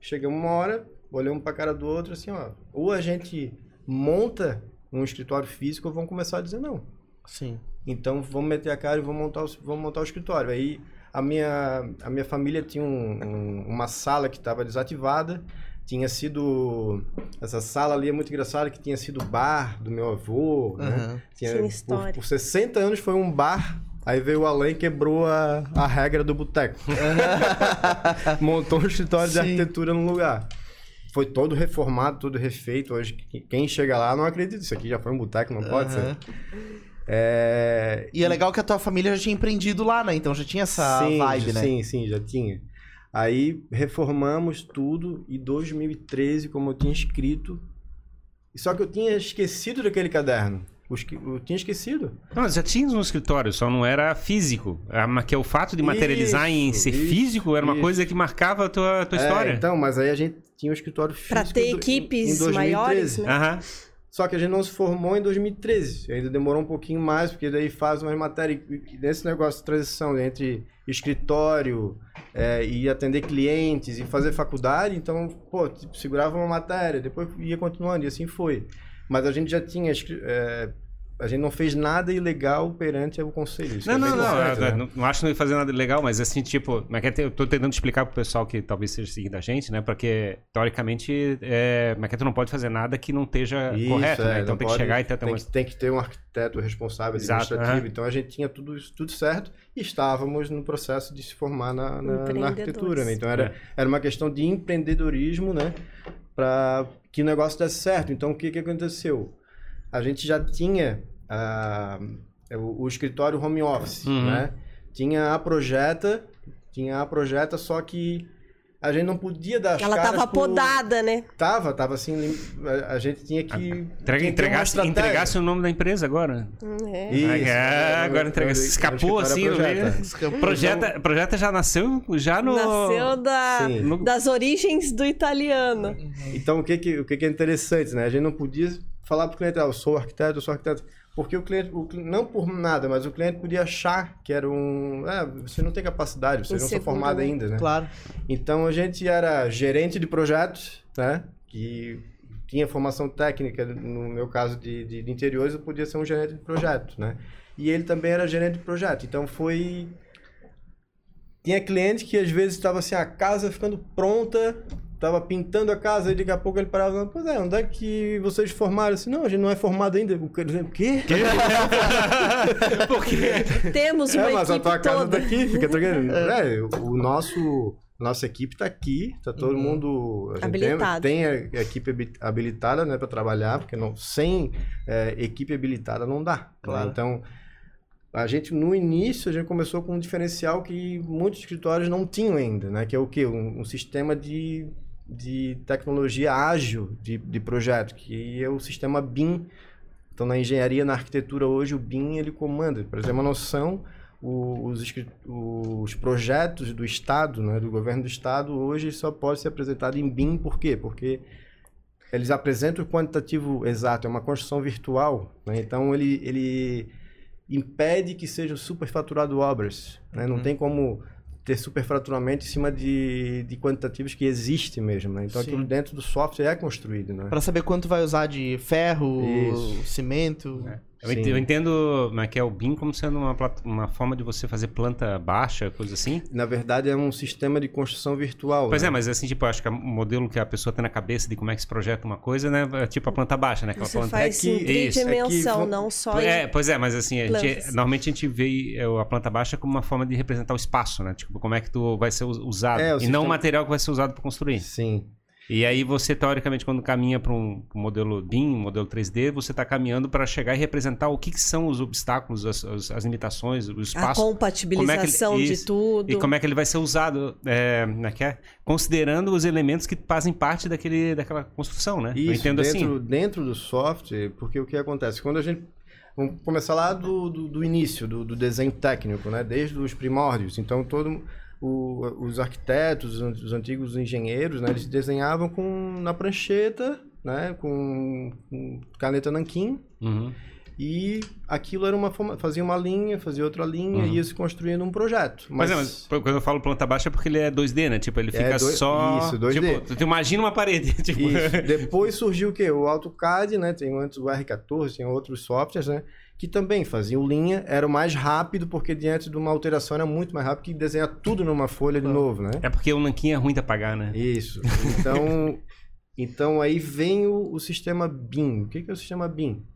Speaker 3: chega uma hora, olhamos para a cara do outro assim, ó, ou a gente monta um escritório físico ou vamos começar a dizer não.
Speaker 1: Sim.
Speaker 3: Então vamos meter a cara e vamos montar o, vamos montar o escritório. Aí a minha, a minha família tinha um- um- uma sala que estava desativada. Tinha sido. Essa sala ali é muito engraçada, que tinha sido bar do meu avô. Né?
Speaker 1: Aham.
Speaker 3: Tinha,
Speaker 4: Tinha
Speaker 3: por,
Speaker 4: história.
Speaker 3: por 60 anos foi um bar. Aí veio o Alain e quebrou a, a regra do boteco. *laughs* Montou um escritório de
Speaker 1: Sim.
Speaker 3: arquitetura no lugar. Foi todo reformado, todo refeito. Hoje, quem chega lá não acredita. Isso aqui já foi um boteco, não pode ser. É,
Speaker 1: E é legal que a tua família já tinha empreendido lá, né? Então já tinha essa
Speaker 3: sim,
Speaker 1: vibe, né?
Speaker 3: Sim, sim, já tinha. Aí reformamos tudo e 2013, como eu tinha escrito. Só que eu tinha esquecido daquele caderno. Eu tinha esquecido.
Speaker 2: Não, já tinha no escritório, só não era físico. Ah, mas Que o fato de materializar em
Speaker 3: Isso,
Speaker 2: ser
Speaker 3: isso,
Speaker 2: físico era uma
Speaker 3: isso.
Speaker 2: coisa que marcava a tua, tua
Speaker 3: É,
Speaker 2: história.
Speaker 3: então, mas aí a gente tinha o escritório físico.
Speaker 4: Pra ter
Speaker 3: do- em-
Speaker 4: equipes
Speaker 3: em 2013.
Speaker 4: maiores, né?
Speaker 2: Aham.
Speaker 3: Só que a gente não se formou em 2013. Ainda demorou um pouquinho mais, porque daí faz umas matérias. Nesse negócio de transição entre escritório é, e atender clientes e fazer faculdade, então, pô, tipo, segurava uma matéria, depois ia continuando, e assim foi. Mas a gente já tinha. é, a gente não fez nada ilegal perante o conselho. Isso
Speaker 2: Não,
Speaker 3: é
Speaker 2: não, não,
Speaker 3: importante,
Speaker 2: eu-
Speaker 3: né?
Speaker 2: não, não acho que não ia fazer nada legal, mas assim, tipo, mas que eu tô tentando explicar pro pessoal que talvez seja seguindo a gente, né? Porque, teoricamente, é, mas que tu não pode fazer nada que não esteja
Speaker 3: Isso,
Speaker 2: correto,
Speaker 3: é,
Speaker 2: né? Então
Speaker 3: não
Speaker 2: tem
Speaker 3: pode-
Speaker 2: que chegar e ter
Speaker 3: tem,
Speaker 2: uma...
Speaker 3: que, tem que ter um arquiteto responsável
Speaker 2: Exato,
Speaker 3: administrativo.
Speaker 2: aham.
Speaker 3: Então a gente tinha tudo tudo certo e estávamos no processo de se formar na, na- na arquitetura. Né? Então era,
Speaker 2: É.
Speaker 3: era uma questão de empreendedorismo, né? Para que o negócio desse certo. Então o que, que aconteceu? A gente já tinha ah, o, o escritório home office,
Speaker 2: Uhum.
Speaker 3: né? Tinha a projeta, tinha a projeta, só que a gente não podia dar as
Speaker 4: Ela
Speaker 3: caras
Speaker 4: tava
Speaker 3: pro-
Speaker 4: podada, né?
Speaker 3: Tava, tava assim, a, gente tinha que
Speaker 2: Entrega, entregasse, entregasse o nome da empresa agora.
Speaker 4: É.
Speaker 3: Isso,
Speaker 2: Ah, é, agora entrega.
Speaker 3: eu- eu-
Speaker 2: Escapou
Speaker 3: eu-
Speaker 2: assim no meio. Projeta, projeta já nasceu já no.
Speaker 4: Nasceu da,
Speaker 2: no-
Speaker 4: das origens do italiano.
Speaker 3: Então, o que que, o que que é interessante, né? A gente não podia falar para o cliente, ah, eu sou arquiteto, eu sou arquiteto. Porque o cliente, o não por nada, mas o cliente podia achar que era um... Ah, você não tem capacidade, você não está formado
Speaker 4: né?
Speaker 3: ainda, né?
Speaker 1: Claro.
Speaker 3: Então, a gente era gerente de projetos, né? Que tinha formação técnica, no meu caso de, de, de interiores, eu podia ser um gerente de projeto, né? E ele também era gerente de projeto. Então, foi... Tinha cliente que às vezes estava assim, a casa ficando pronta, estava pintando a casa e daqui a pouco ele parava, pois é, onde é que vocês formaram? Assim, não, a gente não é formado ainda. O cara dizia, o quê? *laughs*
Speaker 2: Por quê?
Speaker 4: Temos uma
Speaker 3: É, mas a tua casa
Speaker 4: toda.
Speaker 3: tá aqui, fica tranquilo. *laughs* É, o nosso, nossa equipe tá aqui, tá todo
Speaker 1: Uhum.
Speaker 3: mundo... A gente
Speaker 4: Habilitado.
Speaker 3: Tem, tem a equipe habi- habilitada, né, para trabalhar, porque não, sem é, equipe habilitada não dá. né?
Speaker 1: Claro.
Speaker 3: Então, a gente, no início, a gente começou com um diferencial que muitos escritórios não tinham ainda, né? Que é o quê? Um, um sistema de, de tecnologia ágil de, de projeto, que é o sistema BIM Então, na engenharia, na arquitetura, hoje, o BIM, ele comanda. Para ter uma noção, os, os projetos do Estado, né, do governo do Estado, hoje só pode ser apresentado em BIM. Por quê? Porque eles apresentam o quantitativo exato, é uma construção virtual. né? Então, ele, ele impede que sejam superfaturado obras. né? Não tem como ter superfaturamento em cima de, de quantitativos que existem mesmo. né? Então,
Speaker 1: Sim.
Speaker 3: aquilo dentro do software é construído. Né?
Speaker 1: Pra saber quanto vai usar de ferro,
Speaker 3: Isso.
Speaker 1: cimento.
Speaker 2: Eu,
Speaker 3: Sim.
Speaker 2: entendo mas que é o BIM como sendo uma, uma forma de você fazer planta baixa, coisa assim.
Speaker 3: Na verdade, é um sistema de construção virtual.
Speaker 2: Pois
Speaker 3: né?
Speaker 2: é, mas assim, tipo, eu acho que o modelo que a pessoa tem na cabeça de como é que se projeta uma coisa, né? É tipo a planta baixa, né? Aquela
Speaker 4: Você
Speaker 2: planta...
Speaker 4: faz
Speaker 3: que-
Speaker 4: em
Speaker 3: isso, é que
Speaker 4: tridimensão,
Speaker 3: vão-
Speaker 4: não só em...
Speaker 2: É, pois é, mas assim, a gente- normalmente a gente vê é, a planta baixa como uma forma de representar o espaço, né? Tipo, como é que tu vai ser us- usado.
Speaker 3: É,
Speaker 2: e não o
Speaker 3: sistema-
Speaker 2: material que vai ser usado para construir.
Speaker 3: Sim.
Speaker 2: E aí você, teoricamente, quando caminha para um, um modelo BIM, um modelo 3D, você está caminhando para chegar e representar o que, que são os obstáculos, as, as- as limitações, o
Speaker 4: A
Speaker 2: espaço.
Speaker 4: compatibilização
Speaker 2: como é que ele-
Speaker 4: de
Speaker 2: isso.
Speaker 4: tudo.
Speaker 2: E como é que ele vai ser usado, é, né, que é? considerando os elementos que fazem parte daquele, daquela construção, né? eu
Speaker 3: Isso,
Speaker 2: entendo
Speaker 3: dentro,
Speaker 2: assim.
Speaker 3: dentro do software, porque o que acontece? Quando a gente. Vamos começar lá do, do, do início, do, do desenho técnico, né? Desde os primórdios. Então, todo. O- os arquitetos, os an- os antigos engenheiros, né? Eles desenhavam com, na prancheta, né? Com, com caneta nanquim.
Speaker 2: Uhum.
Speaker 3: E aquilo era uma forma, fazia uma linha, fazia outra linha,
Speaker 2: Uhum.
Speaker 3: e ia se construindo um projeto.
Speaker 2: Mas,
Speaker 3: Mas,
Speaker 2: é, mas quando eu falo planta baixa é porque ele é 2D, né? Tipo, ele
Speaker 3: É,
Speaker 2: fica
Speaker 3: dois-
Speaker 2: só.
Speaker 3: isso, 2D.
Speaker 2: Tipo, tu, imagina uma parede. *laughs* Tipo.
Speaker 3: Depois surgiu o quê? O AutoCAD, né? Tem antes o R14, tem outros softwares, né? Que também faziam linha, era o mais rápido, porque diante de uma alteração era muito mais rápido que desenhar tudo numa folha de novo, né?
Speaker 2: é porque o nanquim é ruim de apagar, né?
Speaker 3: Isso. Então, *laughs* então aí vem o, o sistema BIM. O que, que é o sistema BIM?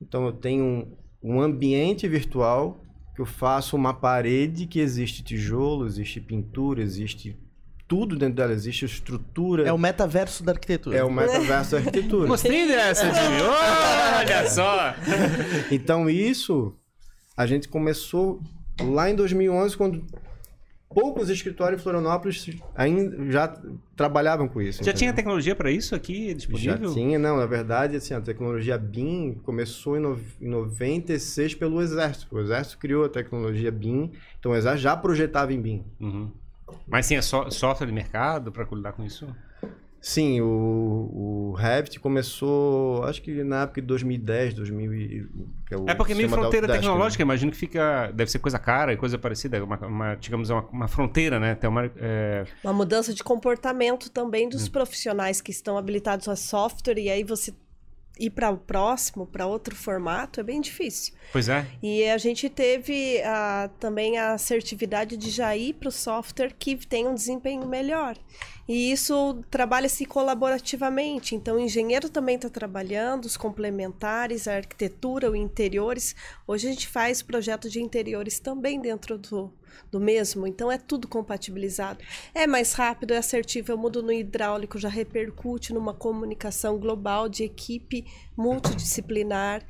Speaker 3: Então eu tenho um, um ambiente virtual que eu faço uma parede que existe tijolo, existe pintura, existe tudo dentro dela, existe estrutura.
Speaker 1: É o metaverso da arquitetura.
Speaker 3: É o metaverso da arquitetura.
Speaker 2: Gostei dessa, Jimmy. Olha só! *laughs*
Speaker 3: Então isso a gente começou lá em 2011 quando poucos escritórios em Florianópolis ainda já trabalhavam com isso.
Speaker 2: Já tinha
Speaker 3: entendeu?
Speaker 2: tecnologia para isso aqui
Speaker 3: Já
Speaker 2: disponível?
Speaker 3: tinha, não, na verdade, assim, a tecnologia BIM começou em, no, em 96 pelo Exército. O Exército criou a tecnologia BIM, então o Exército já projetava em BIM.
Speaker 2: Uhum. Mas sim, é só, software de mercado para lidar com isso?
Speaker 3: Sim, o, o Revit começou, acho que na época de 2010, 2000 e- que é, o
Speaker 2: É porque meio fronteira
Speaker 3: Autodesk, né?
Speaker 2: tecnológica, imagino que fica. Deve ser coisa cara e coisa parecida. Uma, uma- digamos, uma, uma fronteira, né? Tem uma, é,
Speaker 4: Uma mudança de comportamento também
Speaker 2: Hum.
Speaker 4: dos profissionais que estão habilitados a software e aí você ir para o próximo, para outro formato, é bem difícil.
Speaker 2: Pois é.
Speaker 4: E a gente teve ah, também a assertividade de já ir para o software que tem um desempenho melhor. E isso trabalha-se colaborativamente. Então, o engenheiro também está trabalhando, os complementares, a arquitetura, os interiores. Hoje a gente faz projeto de interiores também dentro do, do mesmo. Então, é tudo compatibilizado. É mais rápido, é assertivo. Eu mudo no hidráulico, já repercute numa comunicação global de equipe multidisciplinar.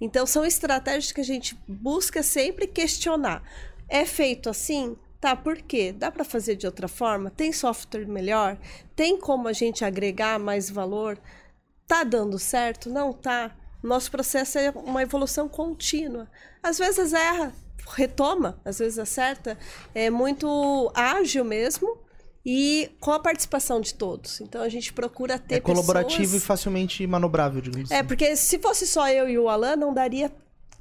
Speaker 4: Então, são estratégias que a gente busca sempre questionar. É feito assim? Tá, por quê? Dá para fazer de outra forma? Tem software melhor? Tem como a gente agregar mais valor? Tá dando certo? Não tá? Nosso processo é uma evolução contínua. Às vezes erra, retoma, às vezes acerta. É muito ágil mesmo e com a participação de todos. Então a gente procura ter
Speaker 1: É colaborativo
Speaker 4: pessoas...
Speaker 1: e facilmente manobrável, digamos
Speaker 4: É,
Speaker 1: assim.
Speaker 4: porque se fosse só eu e o Alan, não daria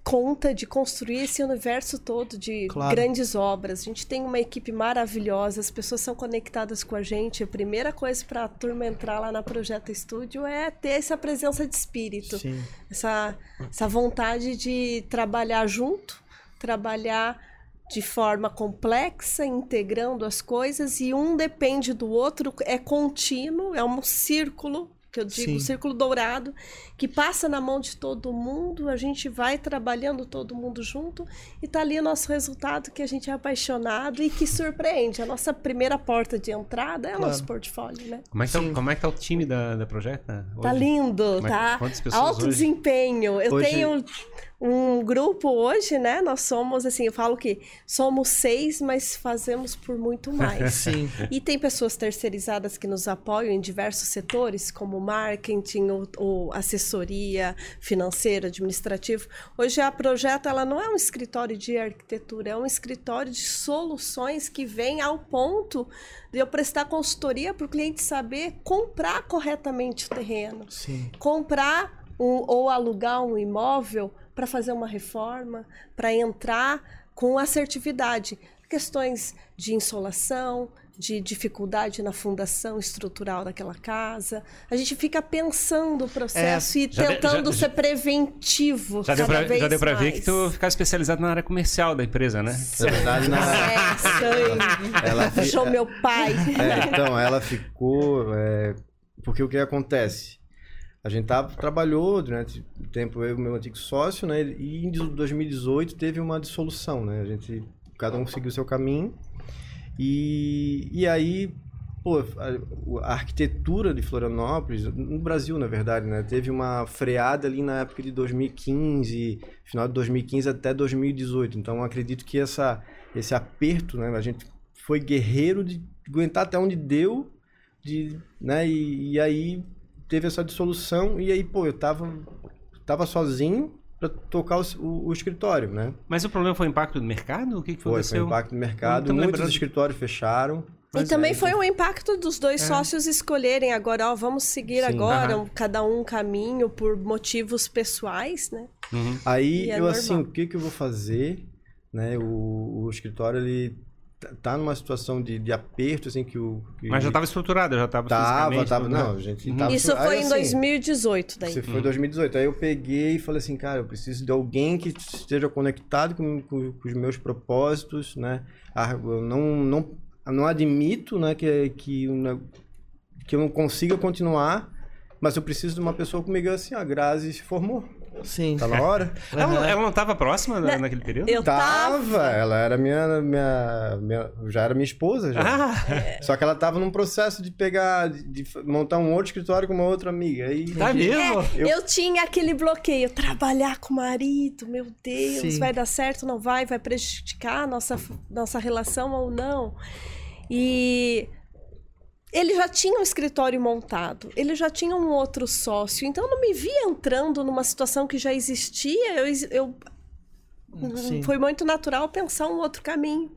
Speaker 4: conta de construir esse universo todo de
Speaker 1: Claro.
Speaker 4: grandes obras. A gente tem uma equipe maravilhosa, as pessoas são conectadas com a gente. A primeira coisa para a turma entrar lá na Projeta Studio é ter essa presença de espírito,
Speaker 1: Sim.
Speaker 4: essa, essa vontade de trabalhar junto, trabalhar de forma complexa, integrando as coisas e um depende do outro, é contínuo, é um círculo, que eu digo,
Speaker 1: Sim.
Speaker 4: um círculo dourado, que passa na mão de todo mundo, a gente vai trabalhando todo mundo junto e tá ali o nosso resultado que a gente é apaixonado e que surpreende. A nossa primeira porta de entrada é o nosso portfólio, né?
Speaker 2: Como é que, tá, como é, que tá o time da, da Projeta?
Speaker 4: Tá
Speaker 2: hoje?
Speaker 4: lindo,
Speaker 2: Como é-
Speaker 4: tá? Alto
Speaker 2: hoje?
Speaker 4: desempenho. Eu
Speaker 3: Hoje-
Speaker 4: tenho um grupo hoje, né? Nós somos, assim, eu falo que somos seis, mas fazemos por muito mais. *laughs*
Speaker 1: Sim.
Speaker 4: E tem pessoas terceirizadas que nos apoiam em diversos setores, como marketing, ou, ou assessoria financeira, administrativo. Hoje a Projeto ela não é um escritório de arquitetura, é um escritório de soluções que vem ao ponto de eu prestar consultoria para o cliente saber comprar corretamente o terreno,
Speaker 1: Sim.
Speaker 4: comprar um, ou alugar um imóvel para fazer uma reforma, para entrar com assertividade. Questões de insolação, de dificuldade na fundação estrutural daquela casa. A gente fica pensando o processo e
Speaker 2: já de-
Speaker 4: tentando
Speaker 2: já-
Speaker 4: ser preventivo.
Speaker 2: Já deu,
Speaker 4: cada
Speaker 2: pra,
Speaker 4: vez
Speaker 2: já deu pra ver que tu ficava especializado na área comercial da empresa, né?
Speaker 3: Na verdade, na...
Speaker 4: É, sangue. *laughs*
Speaker 3: ela fi-
Speaker 4: Puxou meu pai.
Speaker 3: É, então, ela ficou. é, porque o que acontece? A gente tava, trabalhou durante o tempo, eu e meu antigo sócio, né? E em 2018 teve uma dissolução, né? A gente, cada um seguiu o seu caminho. E, e aí, pô, a, a arquitetura de Florianópolis, no Brasil, na verdade, né? Teve uma freada ali na época de 2015, final de 2015 até 2018. Então, acredito que essa, esse aperto, né? A gente foi guerreiro de aguentar até onde deu, de, né? E, e aí teve essa dissolução e aí, pô, eu tava, tava sozinho para tocar o, o- o escritório, né?
Speaker 2: Mas o problema foi o impacto do mercado? O que, que
Speaker 3: Foi, foi
Speaker 2: aconteceu?
Speaker 3: um impacto no mercado, muitos
Speaker 2: lembrando.
Speaker 3: escritórios fecharam.
Speaker 4: E
Speaker 2: Mas
Speaker 4: também
Speaker 2: é,
Speaker 4: foi um impacto dos dois sócios escolherem agora, ó, vamos seguir
Speaker 3: Sim.
Speaker 4: agora,
Speaker 2: Aham.
Speaker 4: cada um um caminho por motivos pessoais, né?
Speaker 2: Uhum.
Speaker 3: Aí
Speaker 4: é
Speaker 3: eu assim,
Speaker 4: normal.
Speaker 3: o que que eu vou fazer, né? O, o escritório ele tá- numa situação de, de aperto assim que o que
Speaker 2: Mas já estava estruturado, já estava
Speaker 3: tava,
Speaker 2: fisicamente,
Speaker 3: tava,
Speaker 2: né?
Speaker 3: não, a gente
Speaker 2: Uhum.
Speaker 3: tava
Speaker 4: Isso
Speaker 3: aí,
Speaker 4: foi em
Speaker 3: assim,
Speaker 4: 2018 daí.
Speaker 3: Isso foi em 2018. Aí eu peguei e falei assim, cara, eu preciso de alguém que esteja conectado com, com- com os meus propósitos, né? Ah, Eu não, não, eu não admito, né, que, que, que eu não consiga continuar, mas eu preciso de uma pessoa comigo assim, a Grazi se formou.
Speaker 1: Sim.
Speaker 3: Tá na hora? *laughs*
Speaker 2: Ela, ela não estava próxima na- naquele período?
Speaker 4: Eu
Speaker 3: Tava,
Speaker 4: tava.
Speaker 3: ela era minha, minha, minha- já era minha esposa já.
Speaker 2: Ah,
Speaker 3: Só que ela tava num processo de pegar, de, de montar um outro escritório com uma outra amiga. Aí,
Speaker 2: tá mesmo?
Speaker 3: Eu-
Speaker 4: Eu... tinha aquele bloqueio, trabalhar com o marido, meu Deus,
Speaker 1: Sim.
Speaker 4: vai dar certo, não vai, vai prejudicar a nossa, nossa relação ou não. E ele já tinha um escritório montado, ele já tinha um outro sócio, então eu não me via entrando numa situação que já existia. Eu, eu-
Speaker 1: Sim.
Speaker 4: foi muito natural pensar um outro caminho.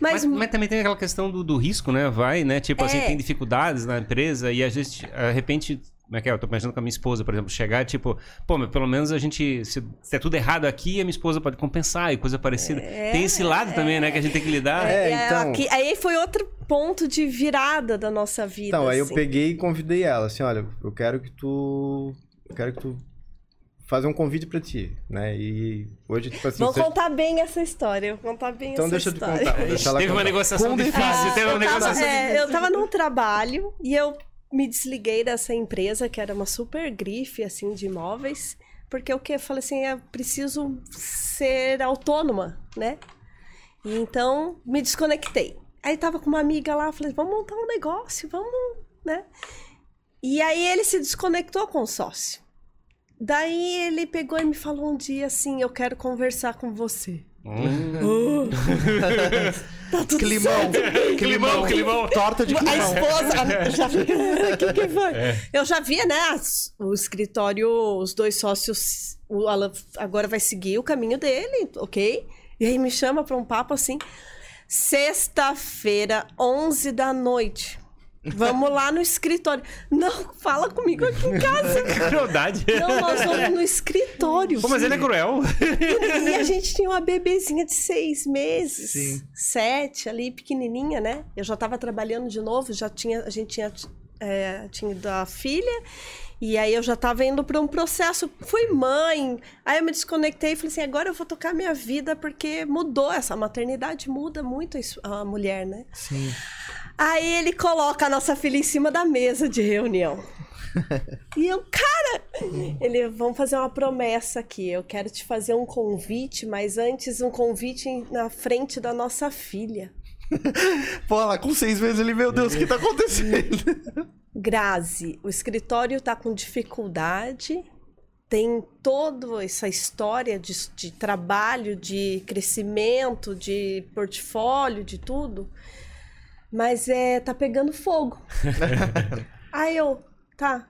Speaker 2: Mas,
Speaker 4: Mas,
Speaker 2: mas também tem aquela questão do, do risco, né? Vai, né? Tipo assim,
Speaker 4: É.
Speaker 2: tem dificuldades na empresa e a gente, de repente. Como é que é? Eu tô pensando com a minha esposa, por exemplo, chegar tipo, pô, mas pelo menos a gente. Se, se é tudo errado aqui, a minha esposa pode compensar e coisa parecida. tem esse lado também, né? Que a gente tem que lidar.
Speaker 3: É,
Speaker 4: é,
Speaker 3: então-
Speaker 4: aqui- aí foi outro ponto de virada da nossa vida.
Speaker 3: Então, aí eu
Speaker 4: assim.
Speaker 3: peguei e convidei ela, assim, olha, eu quero que tu. Eu quero que tu fazer um convite pra ti, né? E hoje, tipo assim.
Speaker 4: Vamos
Speaker 3: você-
Speaker 4: contar bem essa história. Vou contar bem
Speaker 3: Então
Speaker 4: essa
Speaker 3: deixa eu te
Speaker 4: história.
Speaker 3: contar. vou ela
Speaker 2: Teve uma
Speaker 3: contar.
Speaker 2: negociação
Speaker 1: Com
Speaker 2: difícil,
Speaker 1: detalhes.
Speaker 2: teve uma
Speaker 4: eu, tava,
Speaker 2: negociação
Speaker 4: é, eu tava num trabalho e eu me desliguei dessa empresa, que era uma super grife, assim, de imóveis. Porque o que? Eu falei assim, eu preciso ser autônoma, né? E então, me desconectei. Aí tava com uma amiga lá, falei, vamos montar um negócio, vamos, né? E aí ele se desconectou com o sócio. Daí ele pegou e me falou um dia assim, eu quero conversar com você.
Speaker 2: Hum. *laughs*
Speaker 4: Tá tudo
Speaker 1: Climão.
Speaker 2: Climão, climão.
Speaker 1: Torta de
Speaker 4: A
Speaker 1: climão.
Speaker 4: esposa. *laughs* Já, *laughs* que que foi? Eu já via, né? O escritório, os dois sócios. O Alan agora vai seguir o caminho dele, ok? E aí me chama pra um papo assim. Sexta-feira, 11 da noite. Vamos lá no escritório. Não, fala comigo aqui em casa. *laughs*
Speaker 2: Crueldade.
Speaker 4: Não, nós vamos no escritório.
Speaker 2: Pô, mas ele é cruel.
Speaker 4: E a gente tinha uma bebezinha de seis meses,
Speaker 1: Sim.
Speaker 4: sete ali, pequenininha, né? Eu já estava trabalhando de novo, já tinha, a gente tinha, é, tinha ido a filha, e aí eu já estava indo para um processo. Fui mãe, aí eu me desconectei e falei assim: agora eu vou tocar minha vida, porque mudou, essa maternidade muda muito a mulher, né?
Speaker 1: Sim.
Speaker 4: Aí ele coloca a nossa filha em cima da mesa de reunião. E eu, cara, ele, vamos fazer uma promessa aqui. Eu quero te fazer um convite, mas antes um convite na frente da nossa filha. *laughs*
Speaker 1: Pô, lá com seis meses ele, meu Deus, o que tá acontecendo? *laughs*
Speaker 4: Grazi, o escritório tá com dificuldade tem toda essa história de, de trabalho, de crescimento, de portfólio, de tudo. Mas é, tá pegando fogo. *laughs* Aí eu, tá.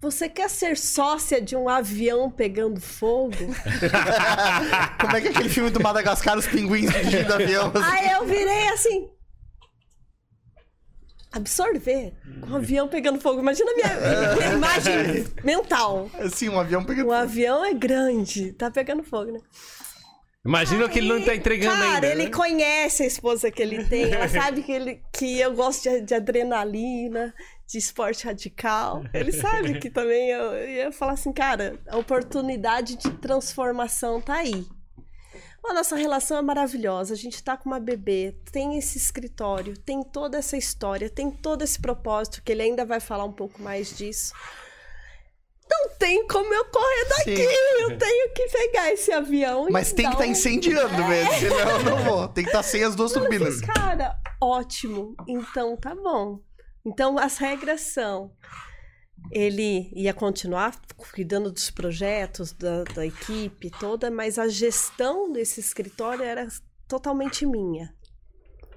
Speaker 4: Você quer ser sócia de um avião pegando fogo? *laughs*
Speaker 1: Como é que é aquele filme do Madagascar, os pinguins dirigindo avião?
Speaker 4: Aí eu virei assim. Absorver um avião pegando fogo. Imagina a minha, minha *laughs* imagem mental.
Speaker 1: Assim, um avião pegando
Speaker 4: O avião é grande, tá pegando fogo, né?
Speaker 2: Imagina que ele não tá entregando
Speaker 4: Cara,
Speaker 2: ainda.
Speaker 4: ele
Speaker 2: né?
Speaker 4: conhece a esposa que ele tem. Ela *laughs* sabe que, ele, que eu gosto de, de adrenalina, de esporte radical. Ele sabe que também eu, eu ia falar assim, cara, a oportunidade de transformação tá aí. A nossa relação é maravilhosa. A gente tá com uma bebê, tem esse escritório, tem toda essa história, tem todo esse propósito, que ele ainda vai falar um pouco mais disso. Não tem como eu correr daqui.
Speaker 1: Sim.
Speaker 4: Eu tenho que pegar esse avião
Speaker 1: Mas tem que estar
Speaker 4: um-
Speaker 1: incendiando mesmo, senão eu não vou. Tem que estar sem as duas turbinas.
Speaker 4: Cara, ótimo. Então tá bom. Então as regras são: ele ia continuar cuidando dos projetos, da, da equipe toda, mas a gestão desse escritório era totalmente minha.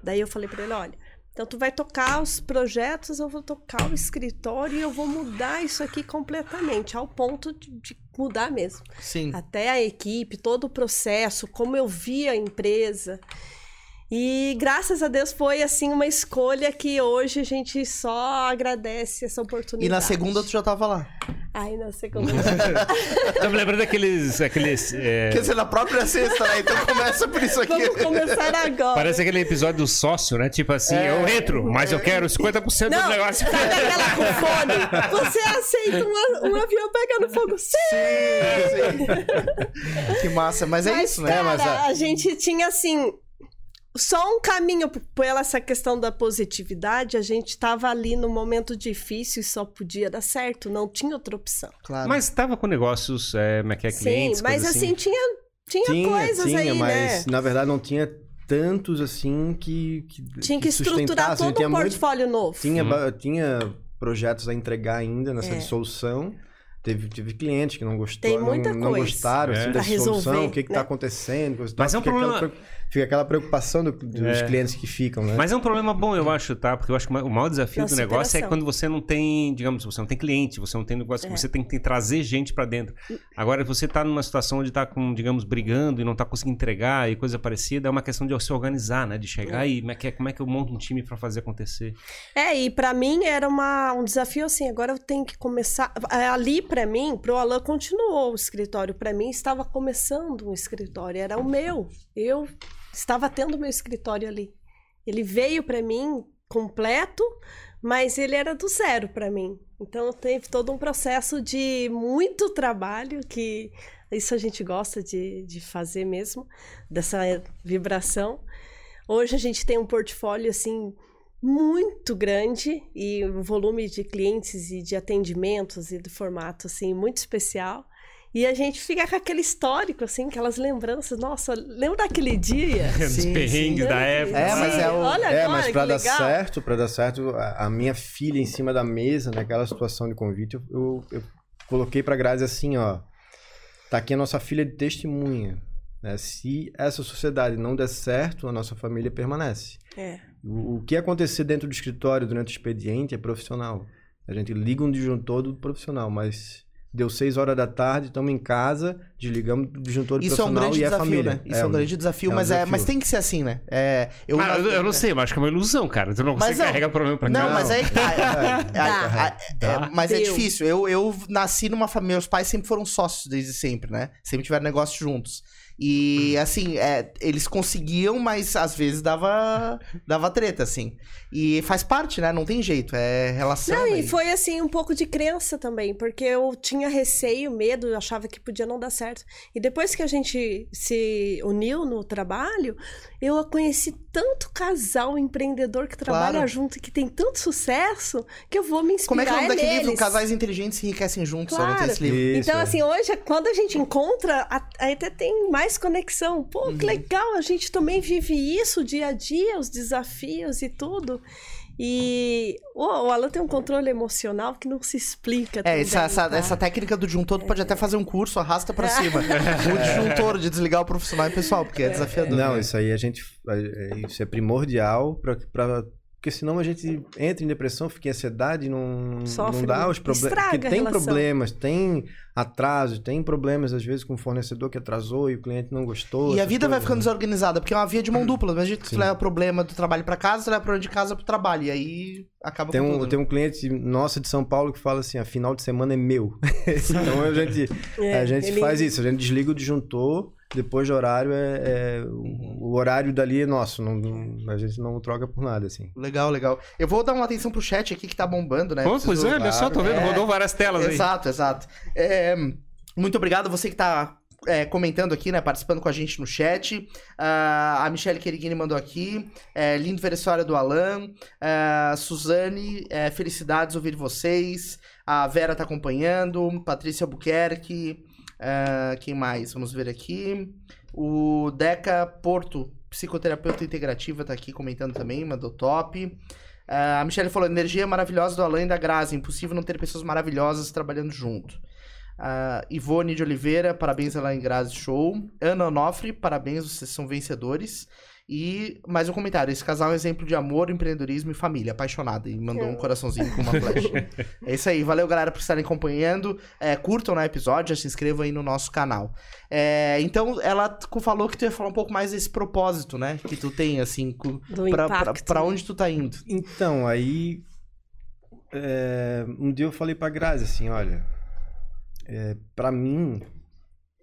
Speaker 4: Daí eu falei para ele: olha. Então tu vai tocar os projetos, eu vou tocar o escritório e eu vou mudar isso aqui completamente, ao ponto de, de mudar mesmo
Speaker 1: Sim.
Speaker 4: até a equipe, todo o processo, como eu via a empresa. E graças a Deus foi assim uma escolha que hoje a gente só agradece essa oportunidade.
Speaker 1: E na segunda tu já tava lá.
Speaker 4: Ai, na segunda. *laughs* *laughs*
Speaker 2: Tô me lembrando daqueles. aqueles é,
Speaker 1: Quer dizer, na própria sexta, né? Então começa por isso aqui.
Speaker 4: Vamos começar agora.
Speaker 2: Parece aquele episódio do sócio, né? Tipo assim, eu entro, mas eu quero 50% do
Speaker 4: Não,
Speaker 2: negócio.
Speaker 4: sabe aquela com fone? Você aceita um, um avião pegando fogo? Sim!
Speaker 1: Sim. que massa. Mas é
Speaker 4: Mas,
Speaker 1: isso, né?
Speaker 4: cara,
Speaker 1: Mas a-
Speaker 4: a gente tinha assim. Só um caminho pela essa questão da positividade, a gente estava ali no momento difícil e só podia dar certo, não tinha outra opção.
Speaker 1: Claro.
Speaker 2: Mas tava com negócios, é, é que é, clientes,
Speaker 4: Sim, mas
Speaker 2: coisas
Speaker 4: assim, tinha, tinha,
Speaker 3: Tinha,
Speaker 4: coisas
Speaker 3: tinha,
Speaker 4: aí,
Speaker 3: mas
Speaker 4: né?
Speaker 3: na verdade não tinha tantos assim que. que
Speaker 4: Tinha que estruturar
Speaker 3: sustentassem.
Speaker 4: todo
Speaker 3: Tinha
Speaker 4: um
Speaker 3: muito-
Speaker 4: portfólio novo.
Speaker 3: Tinha, ba- tinha projetos a entregar ainda nessa
Speaker 4: É.
Speaker 3: dissolução. Teve, teve clientes que não gostou,
Speaker 4: Tem muita
Speaker 3: não, não gostaram
Speaker 2: É.
Speaker 3: assim, da dissolução, o que está
Speaker 4: né?
Speaker 3: acontecendo. coisa
Speaker 2: Mas
Speaker 3: tal.
Speaker 2: é um problema-
Speaker 3: fica aquela preocupação do- dos
Speaker 2: É.
Speaker 3: clientes que ficam, né?
Speaker 2: Mas é um problema bom, eu acho, tá? Porque eu acho que o maior desafio
Speaker 4: Na
Speaker 2: do negócio é quando você não tem, digamos, você não tem cliente, você não tem negócio,
Speaker 4: É.
Speaker 2: você tem que trazer gente pra dentro. Agora, você tá numa situação onde tá com, digamos, brigando e não tá conseguindo entregar e coisa parecida, é uma questão de se organizar, né? De chegar e como é que, é- como é que eu monto um time pra fazer acontecer.
Speaker 4: É, e pra mim era uma, um desafio assim, agora eu tenho que começar. é, Ali pra mim, pro Alan continuou o escritório, Pra mim estava começando um escritório, era o meu. Eu estava tendo meu escritório ali. Ele veio pra mim completo, mas ele era do zero pra mim. Então teve todo um processo de muito trabalho que isso a gente gosta de, de fazer mesmo, dessa vibração. Hoje a gente tem um portfólio assim muito grande e um volume de clientes e de atendimentos e do formato assim muito especial. E a gente fica com aquele histórico assim, aquelas lembranças. Nossa, lembra daquele dia? *laughs*
Speaker 2: Os perrengues
Speaker 1: sim.
Speaker 2: da época.
Speaker 1: É, mas
Speaker 4: Sim,
Speaker 1: é o-
Speaker 4: Olha
Speaker 3: É,
Speaker 4: agora
Speaker 3: mas
Speaker 4: que
Speaker 3: pra dar
Speaker 4: legal.
Speaker 3: certo, para dar certo, a, a minha filha em cima da mesa, naquela situação de convite, eu, eu, eu coloquei pra Grazi assim, ó. Tá aqui a nossa filha de testemunha. né? Se essa sociedade não der certo, a nossa família permanece.
Speaker 4: É.
Speaker 3: O, o que acontecer dentro do escritório durante o expediente é profissional. A gente liga um disjuntor do profissional, mas deu seis horas da tarde, estamos em casa, desligamos o disjuntor do
Speaker 1: Isso é um
Speaker 3: profissional
Speaker 1: grande
Speaker 3: e é
Speaker 1: desafio,
Speaker 3: família.
Speaker 1: né? Isso é, um grande desafio,
Speaker 3: é um
Speaker 1: mas, É,
Speaker 3: desafio.
Speaker 1: mas tem que ser assim, né? É, eu,
Speaker 2: Ah, eu, eu não sei, mas acho que é uma ilusão, cara. Tu não consegue
Speaker 1: não-
Speaker 2: carregar problema pra
Speaker 1: Não,
Speaker 2: cá.
Speaker 1: mas aí que. *laughs* É, é, é, mas é difícil. Eu, eu nasci numa família. Meus pais sempre foram sócios desde sempre, né? Sempre tiveram negócio juntos. E assim, é, eles conseguiam, mas às vezes dava, dava treta, assim. E faz parte, né? Não tem jeito. É relação.
Speaker 4: Não, e foi assim um pouco de crença também, porque eu tinha receio, medo, eu achava que podia não dar certo. E depois que a gente se uniu no trabalho, eu conheci tanto casal empreendedor que trabalha
Speaker 1: Claro.
Speaker 4: junto e que tem tanto sucesso que eu vou me inspirar
Speaker 1: Como é que é o nome daquele
Speaker 4: neles.
Speaker 1: livro? Casais Inteligentes se enriquecem juntos. Eu não tenho
Speaker 4: Claro.
Speaker 1: esse livro.
Speaker 3: Isso,
Speaker 4: Então,
Speaker 3: é.
Speaker 4: assim, hoje, quando a gente encontra, até tem mais conexão. Pô,
Speaker 1: Uhum.
Speaker 4: que legal, a gente também vive isso dia a dia, os desafios e tudo. E o, o Alan tem um controle emocional que não se explica.
Speaker 1: É, essa, essa,
Speaker 4: tá?
Speaker 1: essa técnica do disjuntor, tu pode até fazer um curso, arrasta pra cima. *laughs* o disjuntor de desligar o profissional e pessoal, porque é desafiador.
Speaker 3: Não,
Speaker 1: né?
Speaker 3: isso aí a gente. é- Isso é primordial pra. Porque senão a gente entra em depressão, fica em ansiedade, não,
Speaker 4: Sofre,
Speaker 3: não dá os problemas.
Speaker 4: estraga
Speaker 3: Porque
Speaker 4: a
Speaker 3: tem
Speaker 4: relação.
Speaker 3: problemas, tem atrasos, tem problemas, às vezes, com o fornecedor que atrasou e o cliente não gostou.
Speaker 1: E a vida vai
Speaker 3: coisas,
Speaker 1: ficando
Speaker 3: né?
Speaker 1: desorganizada, porque é uma via de mão dupla. Imagina que tu
Speaker 3: Sim.
Speaker 1: leva problema do trabalho pra casa, leva problema de casa pro trabalho. E aí acaba
Speaker 3: Tem
Speaker 1: com
Speaker 3: um,
Speaker 1: tudo.
Speaker 3: tem um cliente nosso de São Paulo que fala assim: a final de semana é meu. *laughs* então a gente,
Speaker 4: É,
Speaker 3: a gente
Speaker 4: ele-
Speaker 3: faz isso, a gente desliga o disjuntor, depois de horário é. é- o- o horário dali é nosso, não, não- a gente não troca por nada, assim.
Speaker 1: Legal, legal. Eu vou dar uma atenção pro chat aqui que tá bombando, né? Preciso-
Speaker 2: pois é, olha só, tô vendo,
Speaker 1: É.
Speaker 2: rodou várias telas aí.
Speaker 1: Exato, exato. É, muito obrigado você que tá é, comentando aqui, né? Participando com a gente no chat. Ah, a Michelle Queriguini mandou aqui. É, lindo ver a história do Alan. Ah, Suzane, é, felicidades ouvir vocês. A Vera tá acompanhando. Patrícia Albuquerque. Ah, quem mais? Vamos ver aqui. O Deca Porto, psicoterapeuta integrativa, tá aqui comentando também, mandou top. Ah, a Michelle falou: energia maravilhosa do Alain e da Grazi. Impossível não ter pessoas maravilhosas trabalhando junto. Ah, Ivone de Oliveira, parabéns Alain e Grazi, show. Ana Onofre, parabéns, vocês são vencedores. E mais um comentário: esse casal é um exemplo de amor, empreendedorismo e família, apaixonada. E mandou um coraçãozinho com uma flecha. *laughs* é isso aí, valeu galera por estarem acompanhando. É, curtam no episódio, já se inscrevam aí no nosso canal. É, então, ela falou que tu ia falar um pouco mais desse propósito, né? Que tu tem, assim, co-
Speaker 4: Do
Speaker 1: pra, pra,
Speaker 4: impacto,
Speaker 1: pra
Speaker 4: né?
Speaker 1: onde tu tá indo.
Speaker 3: Então, aí. é, um dia eu falei pra Grazi assim: olha, é, para mim,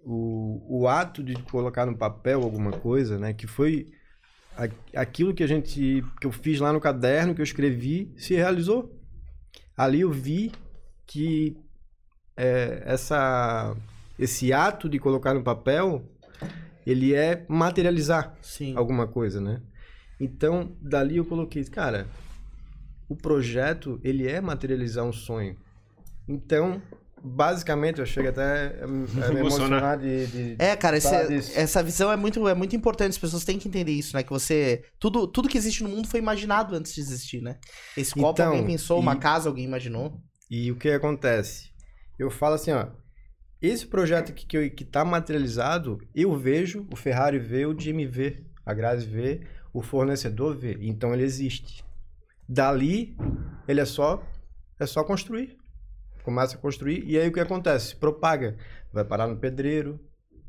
Speaker 3: o, o ato de colocar no papel alguma coisa, né, que foi aquilo que a gente. que eu fiz lá no caderno, que eu escrevi, se realizou. Ali eu vi que é, essa, esse ato de colocar no papel, ele é materializar
Speaker 1: Sim.
Speaker 3: alguma coisa, né? Então, dali eu coloquei, cara, o projeto, ele é materializar um sonho. Então, basicamente, eu chego até a me *laughs* emocionar de... de-
Speaker 1: É, cara, esse- essa visão é muito, é muito importante. As pessoas têm que entender isso, né? Que você. Tudo, tudo que existe no mundo foi imaginado antes de existir, né? Esse copo
Speaker 3: Então,
Speaker 1: alguém pensou, uma
Speaker 3: e-
Speaker 1: casa alguém imaginou.
Speaker 3: E o que acontece? Eu falo assim, ó, esse projeto que, que, eu- que tá materializado, eu vejo, o Ferrari vê, o Jimmy vê, a Grazi vê, o fornecedor vê. Então ele existe. Dali, ele é só é só construir. Começa a construir e aí o que acontece? Propaga. Vai parar no pedreiro,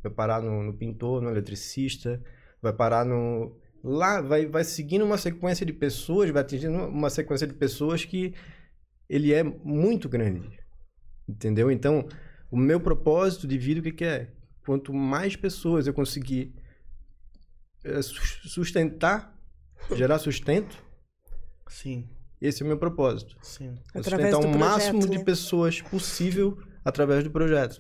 Speaker 3: vai parar no, no pintor, no eletricista, vai parar no lá, vai vai seguindo uma sequência de pessoas, vai atingindo uma sequência de pessoas que ele é muito grande. Entendeu? Então, o meu propósito de vida, o que, que é? Quanto mais pessoas eu conseguir eh, sus- sustentar, gerar sustento,
Speaker 1: Sim,
Speaker 3: esse é o meu propósito.
Speaker 1: sim,
Speaker 3: É
Speaker 4: Através
Speaker 3: sustentar o máximo
Speaker 4: projeto,
Speaker 3: de
Speaker 4: né?
Speaker 3: pessoas possível através do projeto.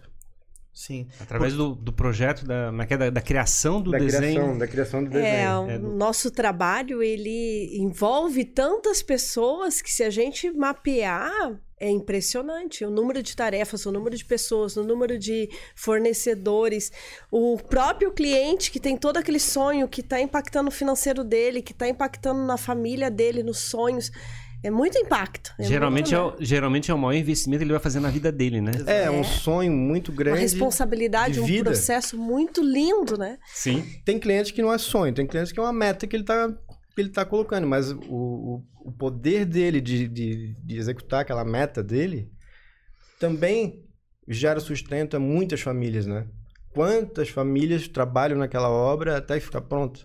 Speaker 1: sim.
Speaker 2: Através do, do projeto, da, é é? da, da criação do
Speaker 3: da
Speaker 2: desenho.
Speaker 3: criação, da criação do desenho.
Speaker 4: É, o
Speaker 2: É do-
Speaker 4: nosso trabalho, ele envolve tantas pessoas que se a gente mapear, é impressionante. O número de tarefas, o número de pessoas, o número de fornecedores, o próprio cliente que tem todo aquele sonho, que está impactando o financeiro dele, que está impactando na família dele, nos sonhos. É muito impacto. é
Speaker 2: geralmente, é
Speaker 4: muito,
Speaker 2: o, geralmente é o maior investimento que ele vai fazer na vida dele, né?
Speaker 3: É, um sonho muito
Speaker 4: Uma
Speaker 3: grande.
Speaker 4: responsabilidade,
Speaker 3: de
Speaker 4: um
Speaker 3: vida.
Speaker 4: processo muito lindo, né?
Speaker 2: Sim.
Speaker 3: Tem cliente que não é sonho, tem cliente que é uma meta que ele tá, que ele tá colocando, mas o, o, o poder dele de, de, de executar aquela meta dele também gera sustento a muitas famílias, né? Quantas famílias trabalham naquela obra até ficar pronta?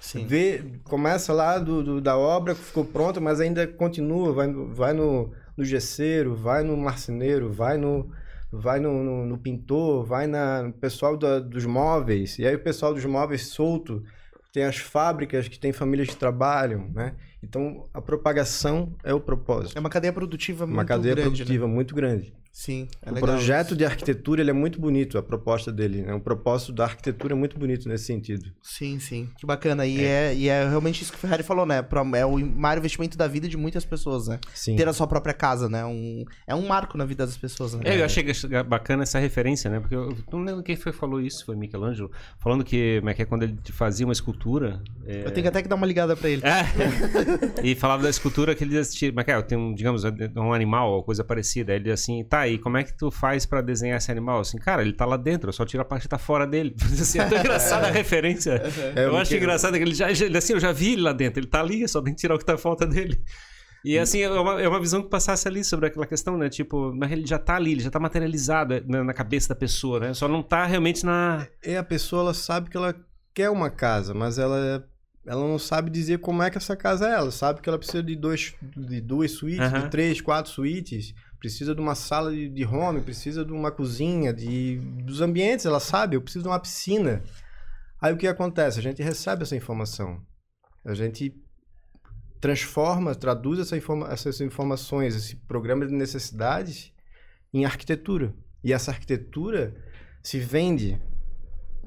Speaker 1: Sim.
Speaker 3: Vê, começa lá do, do- da obra que ficou pronta, mas ainda continua, vai, vai no, no gesseiro, vai no marceneiro, vai no, vai no, no- no pintor, vai na, no pessoal da- dos móveis. E aí o pessoal dos móveis solto tem as fábricas que tem famílias que trabalham, né? Então a propagação é o propósito.
Speaker 1: É uma cadeia produtiva
Speaker 3: Uma
Speaker 1: muito
Speaker 3: cadeia
Speaker 1: grande, né?
Speaker 3: produtiva muito grande.
Speaker 1: Sim, é
Speaker 3: o
Speaker 1: legal.
Speaker 3: projeto de arquitetura ele é muito bonito, a proposta dele. Né? O propósito da arquitetura é muito bonito nesse sentido.
Speaker 1: Sim, sim. Que bacana. E é, e é realmente isso que o Ferrari falou, né? É o maior investimento da vida de muitas pessoas, né?
Speaker 3: Sim.
Speaker 1: Ter a sua própria casa, né? Um, é um marco na vida das pessoas, né?
Speaker 2: É, eu achei bacana essa referência, né? Porque eu não lembro quem foi que falou isso, foi Michelangelo, falando que, como é que é quando ele fazia uma escultura. é,
Speaker 1: Eu tenho até que dar uma ligada pra ele.
Speaker 2: É. *laughs* e falava da escultura que ele mas cara, tem um, digamos, um animal ou coisa parecida. Aí ele assim, tá, e como é que tu faz pra desenhar esse animal? Assim, cara, ele tá lá dentro, eu só tiro a parte que tá fora dele. *laughs* Assim, é tão *laughs* engraçada a referência.
Speaker 3: É,
Speaker 2: eu acho
Speaker 3: Michel-
Speaker 2: engraçado que ele já, já- assim, eu já vi ele lá dentro, ele tá ali, só tem que tirar o que tá falta dele. E assim, é uma, é uma visão que passasse ali sobre aquela questão, né? Tipo, mas ele já tá ali, ele já tá materializado é, na, na cabeça da pessoa, né? Só não tá realmente na.
Speaker 3: E a pessoa ela sabe que ela quer uma casa, mas ela, ela não sabe dizer como é que essa casa é. Ela sabe que ela precisa de, dois, de duas suítes,
Speaker 2: Aham.
Speaker 3: de três, quatro suítes. Precisa de uma sala de, de home, precisa de uma cozinha, de, dos ambientes, ela sabe. Eu preciso de uma piscina. Aí o que acontece? A gente recebe essa informação. A gente transforma, traduz essa informa essas informações, esse programa de necessidades em arquitetura. E essa arquitetura se vende.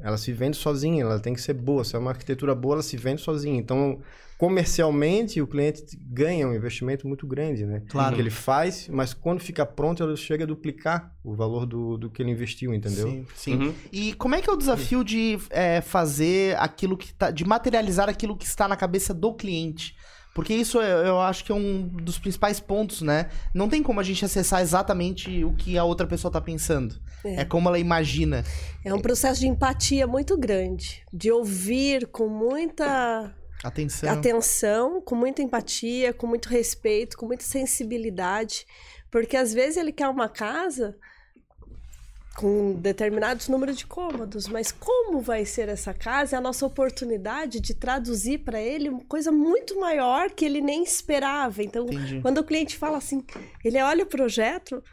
Speaker 3: Ela se vende sozinha, ela tem que ser boa. Se é uma arquitetura boa, ela se vende sozinha. Então, comercialmente, o cliente ganha um investimento muito grande, né?
Speaker 1: Claro.
Speaker 3: Que ele faz, mas quando fica pronto, ele chega a duplicar o valor do, do que ele investiu, entendeu?
Speaker 1: Sim, sim.
Speaker 2: Uhum.
Speaker 1: E como é que é o desafio de é, fazer aquilo que tá. de materializar aquilo que está na cabeça do cliente? Porque isso eu, eu acho que é um dos principais pontos, né? Não tem como a gente acessar exatamente o que a outra pessoa tá pensando. É,
Speaker 4: É.
Speaker 1: como ela imagina.
Speaker 4: É um processo de empatia muito grande, de ouvir com muita
Speaker 1: Atenção.
Speaker 4: atenção, com muita empatia, com muito respeito, com muita sensibilidade, porque às vezes ele quer uma casa com determinados números de cômodos, mas como vai ser essa casa? É a nossa oportunidade de traduzir para ele uma coisa muito maior que ele nem esperava. Então,
Speaker 1: Entendi.
Speaker 4: quando o cliente fala assim, ele olha o projeto,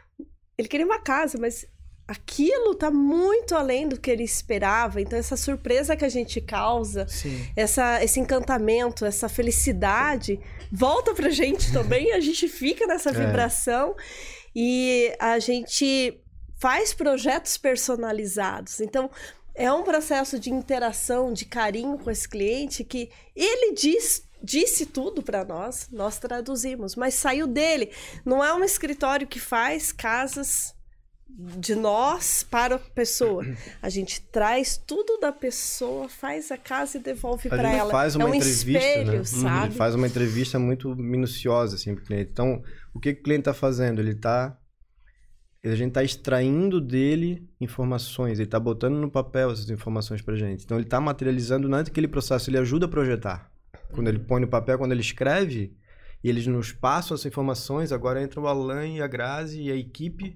Speaker 4: ele queria uma casa, mas aquilo está muito além do que ele esperava. Então, essa surpresa que a gente causa,
Speaker 1: Sim.
Speaker 4: essa, esse encantamento, essa felicidade volta pra gente *laughs* também, a gente fica nessa
Speaker 3: É.
Speaker 4: vibração e a gente faz projetos personalizados. Então, é um processo de interação, de carinho com esse cliente que ele diz disse tudo para nós, nós traduzimos, mas saiu dele. Não é um escritório que faz casas de nós para a pessoa. A gente traz tudo da pessoa, faz a casa e devolve para ela.
Speaker 3: faz uma
Speaker 4: é um
Speaker 3: entrevista,
Speaker 4: espelho,
Speaker 3: né?
Speaker 4: Sabe?
Speaker 3: gente faz uma entrevista muito minuciosa assim pro cliente. Então, o que, que o cliente está fazendo? Ele está a gente está extraindo dele informações, ele está botando no papel essas informações para gente. Então ele está materializando durante aquele processo, ele ajuda a projetar. Quando ele põe no papel, quando ele escreve, e eles nos passam essas informações, agora entra o Alan e a Grazi e a equipe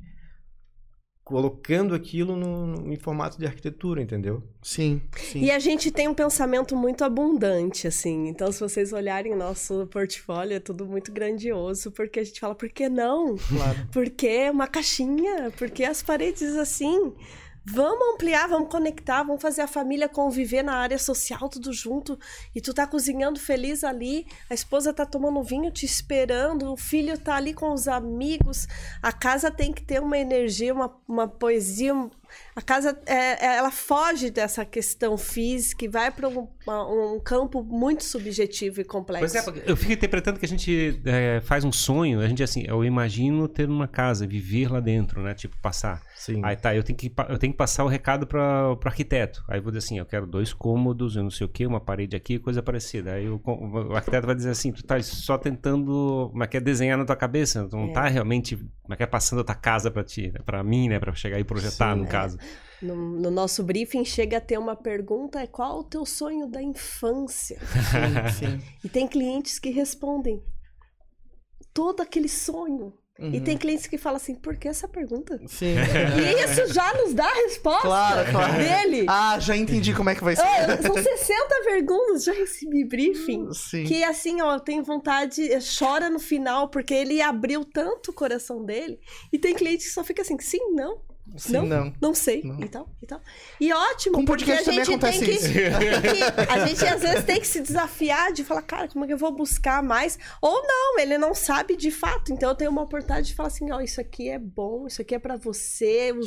Speaker 3: colocando aquilo no, no- em formato de arquitetura, entendeu?
Speaker 1: Sim, sim.
Speaker 4: E a gente tem um pensamento muito abundante, assim. Então, se vocês olharem nosso portfólio, é tudo muito grandioso, porque a gente fala, por que não?
Speaker 1: Claro.
Speaker 4: Porque uma caixinha, porque as paredes assim. Vamos ampliar, vamos conectar, vamos fazer a família conviver na área social, tudo junto. E tu tá cozinhando feliz ali, a esposa tá tomando vinho te esperando, o filho tá ali com os amigos. A casa tem que ter uma energia, uma, uma poesia. A casa, é, é- ela foge dessa questão física e vai para um, um campo muito subjetivo e complexo.
Speaker 2: Pois é, eu fico interpretando que a gente é, faz um sonho, a gente assim, eu imagino ter uma casa, viver lá dentro, né? Tipo, passar.
Speaker 3: Sim.
Speaker 2: Aí tá, eu tenho que, eu tenho que passar o recado para o arquiteto. Aí eu vou dizer assim, eu quero dois cômodos, eu não sei o que, uma parede aqui, coisa parecida. Aí o arquiteto vai dizer assim, tu tá só tentando, mas quer desenhar na tua cabeça, tu não
Speaker 4: É.
Speaker 2: tá realmente, mas quer passando a tua casa para ti, né? para mim, né, para chegar e projetar
Speaker 3: Sim.
Speaker 2: no
Speaker 3: É.
Speaker 2: caso.
Speaker 4: No, no nosso briefing chega a ter uma pergunta: é qual o teu sonho da infância? *laughs*
Speaker 1: Sim, sim.
Speaker 4: E tem clientes que respondem todo aquele sonho. E
Speaker 1: Uhum.
Speaker 4: tem clientes que falam assim: por que essa pergunta?
Speaker 1: Sim. *laughs*
Speaker 4: E isso já nos dá a resposta
Speaker 1: Claro, claro.
Speaker 4: dele.
Speaker 1: Ah, já entendi como é que vai ser.
Speaker 4: Ah, são 60 perguntas, já recebi briefing.
Speaker 1: Sim.
Speaker 4: Que assim, ó, tem vontade, eh, chora no final, porque ele abriu tanto o coração dele. E tem cliente que só fica assim, sim, não.
Speaker 1: Sim,
Speaker 4: não,
Speaker 1: não.
Speaker 4: não sei.
Speaker 1: Não.
Speaker 4: E tal, e tal. E ótimo,
Speaker 1: Com
Speaker 4: porque
Speaker 1: podcast
Speaker 4: a gente
Speaker 1: também
Speaker 4: tem que,
Speaker 1: acontece
Speaker 4: tem que- A gente às vezes tem que se desafiar de falar, cara, como é que eu vou buscar mais? Ou não, ele não sabe de fato. Então eu tenho uma oportunidade de falar assim: ó, isso aqui é bom, isso aqui é pra você,
Speaker 1: massa.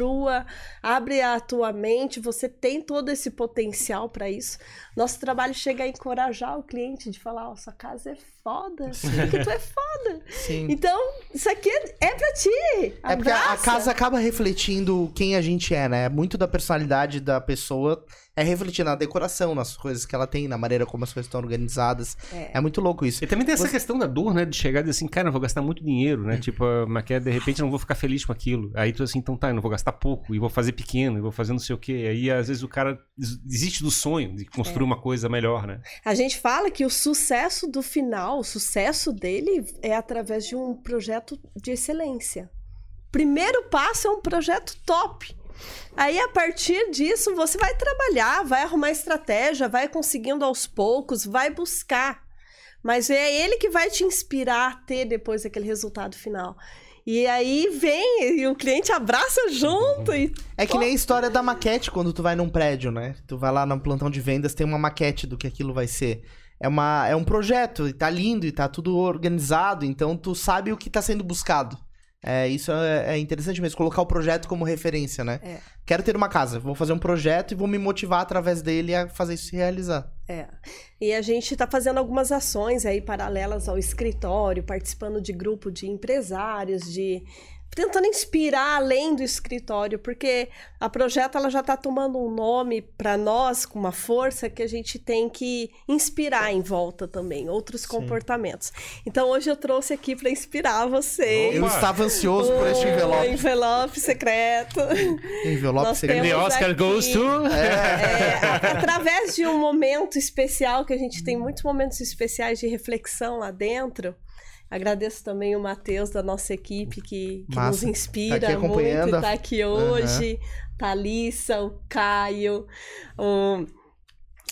Speaker 4: usufrua, abre a tua mente, você tem todo esse potencial pra isso. Nosso trabalho chega a encorajar o cliente de falar: ó, sua casa é foda, porque tu é foda.
Speaker 1: Sim.
Speaker 4: Então, isso aqui é, é pra ti.
Speaker 1: É porque a-
Speaker 4: Abraça.
Speaker 1: casa acaba refletindo quem a gente é, né? Muito da personalidade da pessoa é refletir na decoração, nas coisas que ela tem, na maneira como as coisas estão organizadas.
Speaker 4: É.
Speaker 1: É, muito louco isso.
Speaker 2: E também tem essa
Speaker 1: Você-
Speaker 2: questão da dor, né? De chegar e dizer assim, cara, eu vou gastar muito dinheiro, né? Tipo, mas que de repente eu não vou ficar feliz com aquilo. Aí tu assim, então tá, eu não vou gastar pouco, e vou fazer pequeno, e vou fazer não sei o quê. Aí às vezes o cara des- desiste do sonho de construir uma coisa melhor, né?
Speaker 4: A gente fala que o sucesso do final, o sucesso dele é através de um projeto de excelência. Primeiro passo é um projeto top. Aí, a partir disso, você vai trabalhar, vai arrumar estratégia, vai conseguindo aos poucos, vai buscar. Mas é ele que vai te inspirar a ter depois aquele resultado final. E aí vem, e o cliente abraça junto e
Speaker 1: É que nem a história da maquete quando tu vai num prédio, né? Tu vai lá no plantão de vendas, tem uma maquete do que aquilo vai ser. É, uma, é um projeto, e tá lindo, e tá tudo organizado, então tu sabe o que tá sendo buscado. É, isso é, é interessante mesmo, colocar o projeto como referência, né?
Speaker 4: É.
Speaker 1: Quero ter uma casa, vou fazer um projeto e vou me motivar através dele a fazer isso se realizar.
Speaker 4: É. E a gente está fazendo algumas ações aí paralelas ao escritório, participando de grupo de empresários, de tentando inspirar além do escritório, porque a projeto ela já está tomando um nome para nós com uma força que a gente tem que inspirar em volta também, outros comportamentos. Então hoje eu trouxe aqui para inspirar vocês.
Speaker 1: Eu estava ansioso por este envelope.
Speaker 4: envelope secreto.
Speaker 1: Envelope
Speaker 4: Nós temos
Speaker 2: The Oscar
Speaker 4: aqui-
Speaker 2: goes to...
Speaker 4: é, a- através de um momento especial, que a gente tem muitos momentos especiais de reflexão lá dentro. Agradeço também o Matheus da nossa equipe que, que nos inspira
Speaker 1: Tá
Speaker 4: muito
Speaker 1: acompanhando.
Speaker 4: e tá aqui hoje. Thalissa, o Caio, o-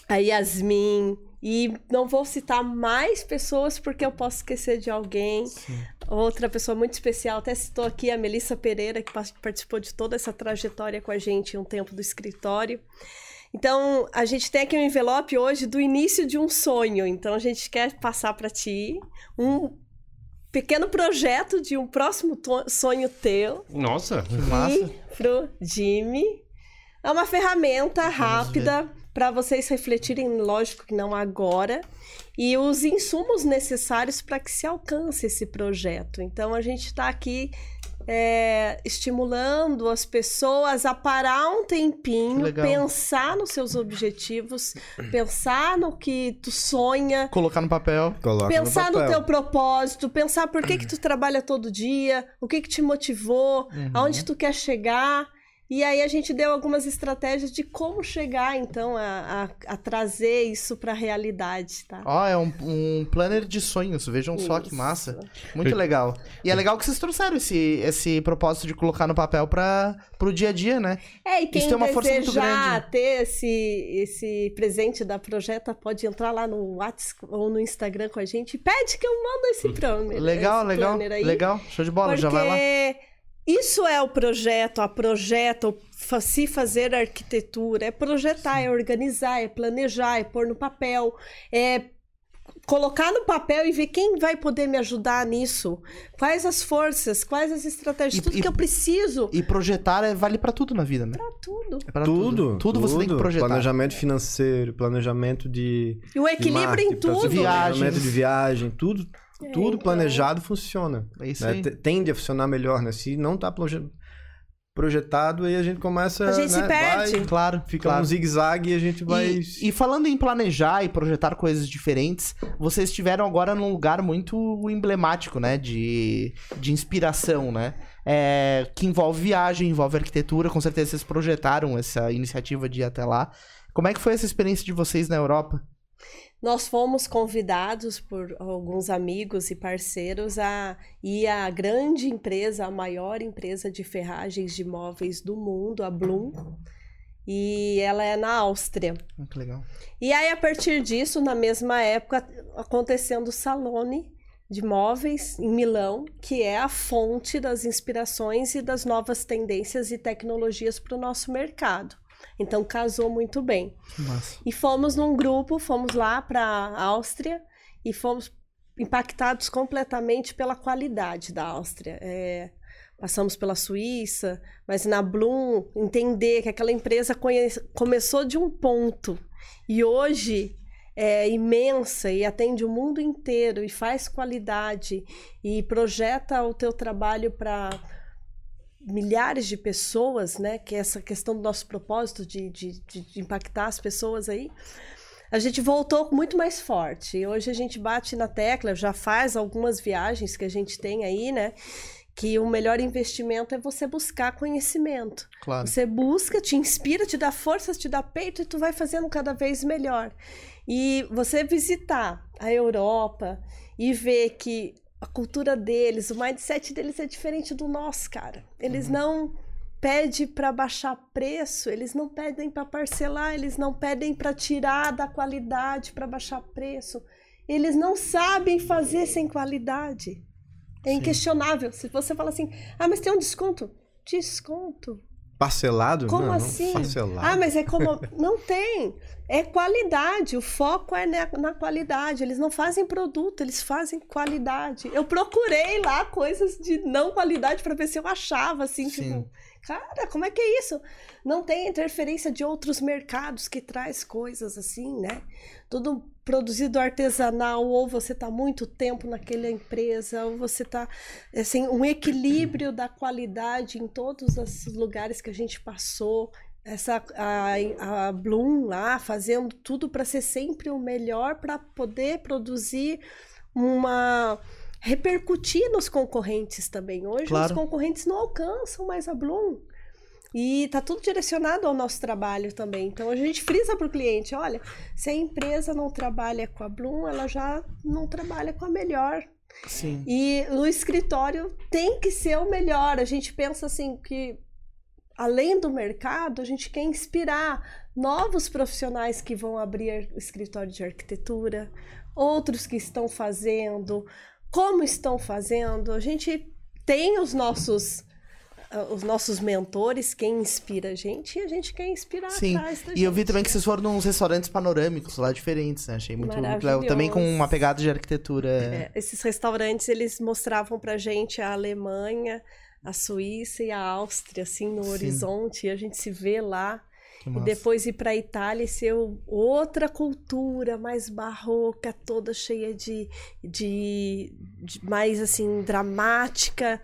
Speaker 4: a Yasmin. E não vou citar mais pessoas porque eu posso esquecer de alguém. Outra pessoa muito especial, até citou aqui a Melissa Pereira, que participou de toda essa trajetória com a gente em um tempo do escritório. Então, a gente tem aqui um envelope hoje do início de um sonho. Então, a gente quer passar para ti um pequeno projeto de um próximo sonho teu
Speaker 2: Nossa,
Speaker 1: Que massa.
Speaker 4: e pro Jimmy. É uma ferramenta rápida para vocês refletirem, lógico que não agora, e os insumos necessários para que se alcance esse projeto. Então a gente está aqui é, estimulando as pessoas a parar um tempinho, pensar nos seus objetivos, *clears throat* pensar no que tu sonha,
Speaker 1: Colocar no papel.
Speaker 3: Coloca
Speaker 4: pensar
Speaker 3: no
Speaker 4: no,
Speaker 3: papel.
Speaker 4: teu propósito, pensar por que que tu trabalha todo dia, o que que te motivou,
Speaker 1: Uhum.
Speaker 4: aonde tu quer chegar. E aí a gente deu algumas estratégias de como chegar, então, a, a- a trazer isso para a realidade, tá?
Speaker 1: Ó, é um, um planner de sonhos, vejam só que
Speaker 4: Isso.
Speaker 1: massa. Muito legal. E é legal que vocês trouxeram esse, esse propósito de colocar no papel para pro dia a dia, né?
Speaker 4: É, e quem
Speaker 1: Isso tem uma força muito grande.
Speaker 4: ter esse, esse presente da Projeta pode entrar lá no WhatsApp ou no Instagram com a gente. Pede que eu mando esse planner.
Speaker 1: Legal,
Speaker 4: esse
Speaker 1: legal,
Speaker 4: planner aí.
Speaker 1: legal. Show de bola,
Speaker 4: Porque
Speaker 1: já vai lá.
Speaker 4: Isso é o projeto, a projeto, se fazer arquitetura, é projetar, é organizar, é planejar, é pôr no papel, é colocar no papel e ver quem vai poder me ajudar nisso. Quais as forças, quais as estratégias,
Speaker 1: E-
Speaker 4: tudo
Speaker 1: e-
Speaker 4: que eu preciso
Speaker 1: E projetar é, vale pra tudo na vida, né?
Speaker 4: pra tudo.
Speaker 1: É pra
Speaker 3: Tudo,
Speaker 1: Tudo você tem que projetar.
Speaker 3: Planejamento financeiro, planejamento de.
Speaker 4: E o
Speaker 3: de
Speaker 4: equilíbrio
Speaker 3: marketing,
Speaker 4: em tudo.
Speaker 1: Viagens.
Speaker 3: Planejamento de viagem, tudo, tudo
Speaker 4: então.
Speaker 3: planejado funciona.
Speaker 1: É isso
Speaker 3: né? Tende a funcionar melhor, né? Se não tá proje- projetado, aí a gente começa.
Speaker 4: A gente se
Speaker 3: né,
Speaker 4: perde.
Speaker 3: vai,
Speaker 1: Claro,
Speaker 3: fica
Speaker 1: claro.
Speaker 3: um zigue-zague e a gente vai.
Speaker 1: E, e falando em planejar e projetar coisas diferentes, vocês estiveram agora num lugar muito emblemático, né? De, de inspiração, né? É, que envolve viagem, envolve arquitetura. Com certeza vocês projetaram essa iniciativa de ir até lá. Como é que foi essa experiência de vocês na Europa?
Speaker 4: Nós fomos convidados por alguns amigos e parceiros a ir à grande empresa, a maior empresa de ferragens de móveis do mundo, a Bloom. E ela é na Áustria.
Speaker 1: Ah, Que legal.
Speaker 4: E aí, a partir disso, na mesma época, acontecendo o Salone de móveis em Milão, que é a fonte das inspirações e das novas tendências e tecnologias para o nosso mercado. Então casou muito bem.
Speaker 1: Massa.
Speaker 4: E fomos num grupo, fomos lá para a Áustria e fomos impactados completamente pela qualidade da Áustria. É, passamos pela Suíça, mas na Bloom, entender que aquela empresa conhece, começou de um ponto e hoje é imensa e atende o mundo inteiro e faz qualidade e projeta o teu trabalho para milhares de pessoas, né? Que é essa questão do nosso propósito de, de, de, impactar as pessoas aí. A gente voltou muito mais forte. Hoje a gente bate na tecla, já faz algumas viagens que a gente tem aí, né? Que o melhor investimento é você buscar conhecimento.
Speaker 1: Claro.
Speaker 4: Você busca, te inspira, te dá força, te dá peito e tu vai fazendo cada vez melhor. E você visitar a Europa e ver que a cultura deles, o mindset deles é diferente do nosso, cara. Eles uhum. não pedem para baixar preço, eles não pedem para parcelar, eles não pedem para tirar da qualidade para baixar preço. Eles não sabem fazer sem qualidade. É Sim. inquestionável. Se você fala assim, ah, mas tem um desconto. Desconto.
Speaker 3: Parcelado?
Speaker 4: Como
Speaker 3: não,
Speaker 4: assim?
Speaker 3: Não, parcelado.
Speaker 4: Ah, mas é como. não tem. É qualidade. O foco é na, na, qualidade. Eles não fazem produto, eles fazem qualidade. Eu procurei lá coisas de não qualidade para ver se eu achava, assim, Sim. tipo. Cara, como é que é isso? Não tem interferência de outros mercados que traz coisas assim, né? Tudo produzido artesanal, ou você está muito tempo naquela empresa, ou você está assim, um equilíbrio da qualidade em todos os lugares que a gente passou. Essa a, a Bloom lá fazendo tudo para ser sempre o melhor para poder produzir uma repercutir nos concorrentes também. Hoje claro. os concorrentes não alcançam mais a Bloom. E tá tudo direcionado ao nosso trabalho também. Então a gente frisa para o cliente, olha, se a empresa não trabalha com a Bloom, ela já não trabalha com a melhor.
Speaker 1: Sim.
Speaker 4: E no escritório tem que ser o melhor. A gente pensa assim que além do mercado, a gente quer inspirar novos profissionais que vão abrir escritório de arquitetura, outros que estão fazendo, como estão fazendo. A gente tem os nossos os nossos mentores, quem inspira a gente, e a gente quer inspirar
Speaker 1: Sim.
Speaker 4: atrás da
Speaker 1: e
Speaker 4: gente.
Speaker 1: eu vi também que vocês foram nos restaurantes panorâmicos lá diferentes, né? Achei muito, legal. Também com uma pegada de arquitetura.
Speaker 4: É, esses restaurantes, eles mostravam pra gente a Alemanha, a Suíça e a Áustria, assim, no Sim. horizonte, e a gente se vê lá. E depois ir para a Itália e ser outra cultura mais barroca, toda cheia de, de, de mais assim dramática,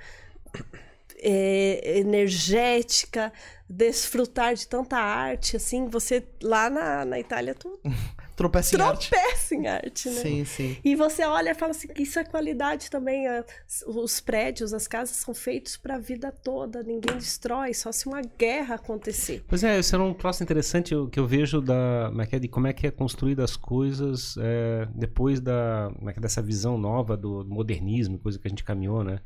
Speaker 4: é, energética, desfrutar de tanta arte, assim, você lá na, na Itália tu *laughs*
Speaker 1: tropeça em arte.
Speaker 4: Tropeça em arte, né?
Speaker 1: Sim, sim.
Speaker 4: E você olha e fala assim, isso é qualidade também. É, os prédios, as casas são feitos para a vida toda, ninguém destrói, só se uma guerra acontecer.
Speaker 2: Pois é, isso é um troço interessante que eu vejo da, é que é, de como é que é construída as coisas é, depois da, dessa visão nova do modernismo, coisa que a gente caminhou, né?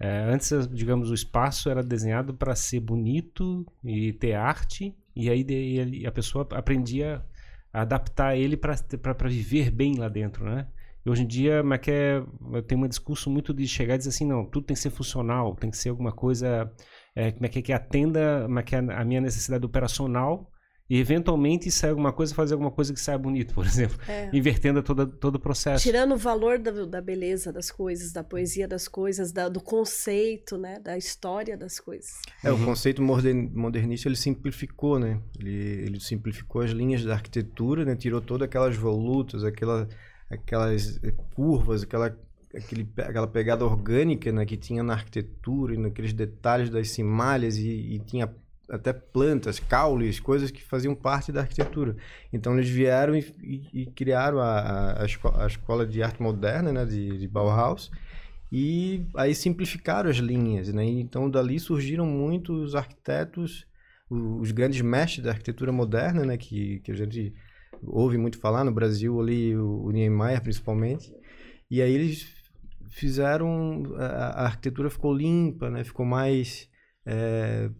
Speaker 2: É, antes, digamos, o espaço era desenhado para ser bonito e ter arte, e aí a pessoa aprendia adaptar ele para viver bem lá dentro, né? E hoje em dia, é, tem um discurso muito de chegar e dizer assim, não, tudo tem que ser funcional, tem que ser alguma coisa é, é que, é que atenda a minha necessidade operacional e eventualmente sai alguma coisa, fazer alguma coisa que saia bonito, por *laughs* exemplo. É. Invertendo todo, todo o processo.
Speaker 4: Tirando o valor da, da beleza das coisas, da poesia das coisas, da, do conceito, né? Da história das coisas.
Speaker 3: É, uhum. o conceito modernista, ele simplificou, né? Ele, ele simplificou as linhas da arquitetura, né? Tirou todas aquelas volutas, aquela, aquelas curvas, aquela aquele, aquela pegada orgânica né, que tinha na arquitetura e naqueles detalhes das cimalhas e, e tinha até plantas, caules, coisas que faziam parte da arquitetura. Então eles vieram e, e, e criaram a, a, a, escola, de arte moderna, né, de, de, Bauhaus, e aí simplificaram as linhas, né? Então dali surgiram muitos arquitetos, os grandes mestres da arquitetura moderna, né, que, que a gente ouve muito falar no Brasil ali, o, o Niemeyer principalmente. E aí eles fizeram a, a arquitetura ficou limpa, né? Ficou mais é,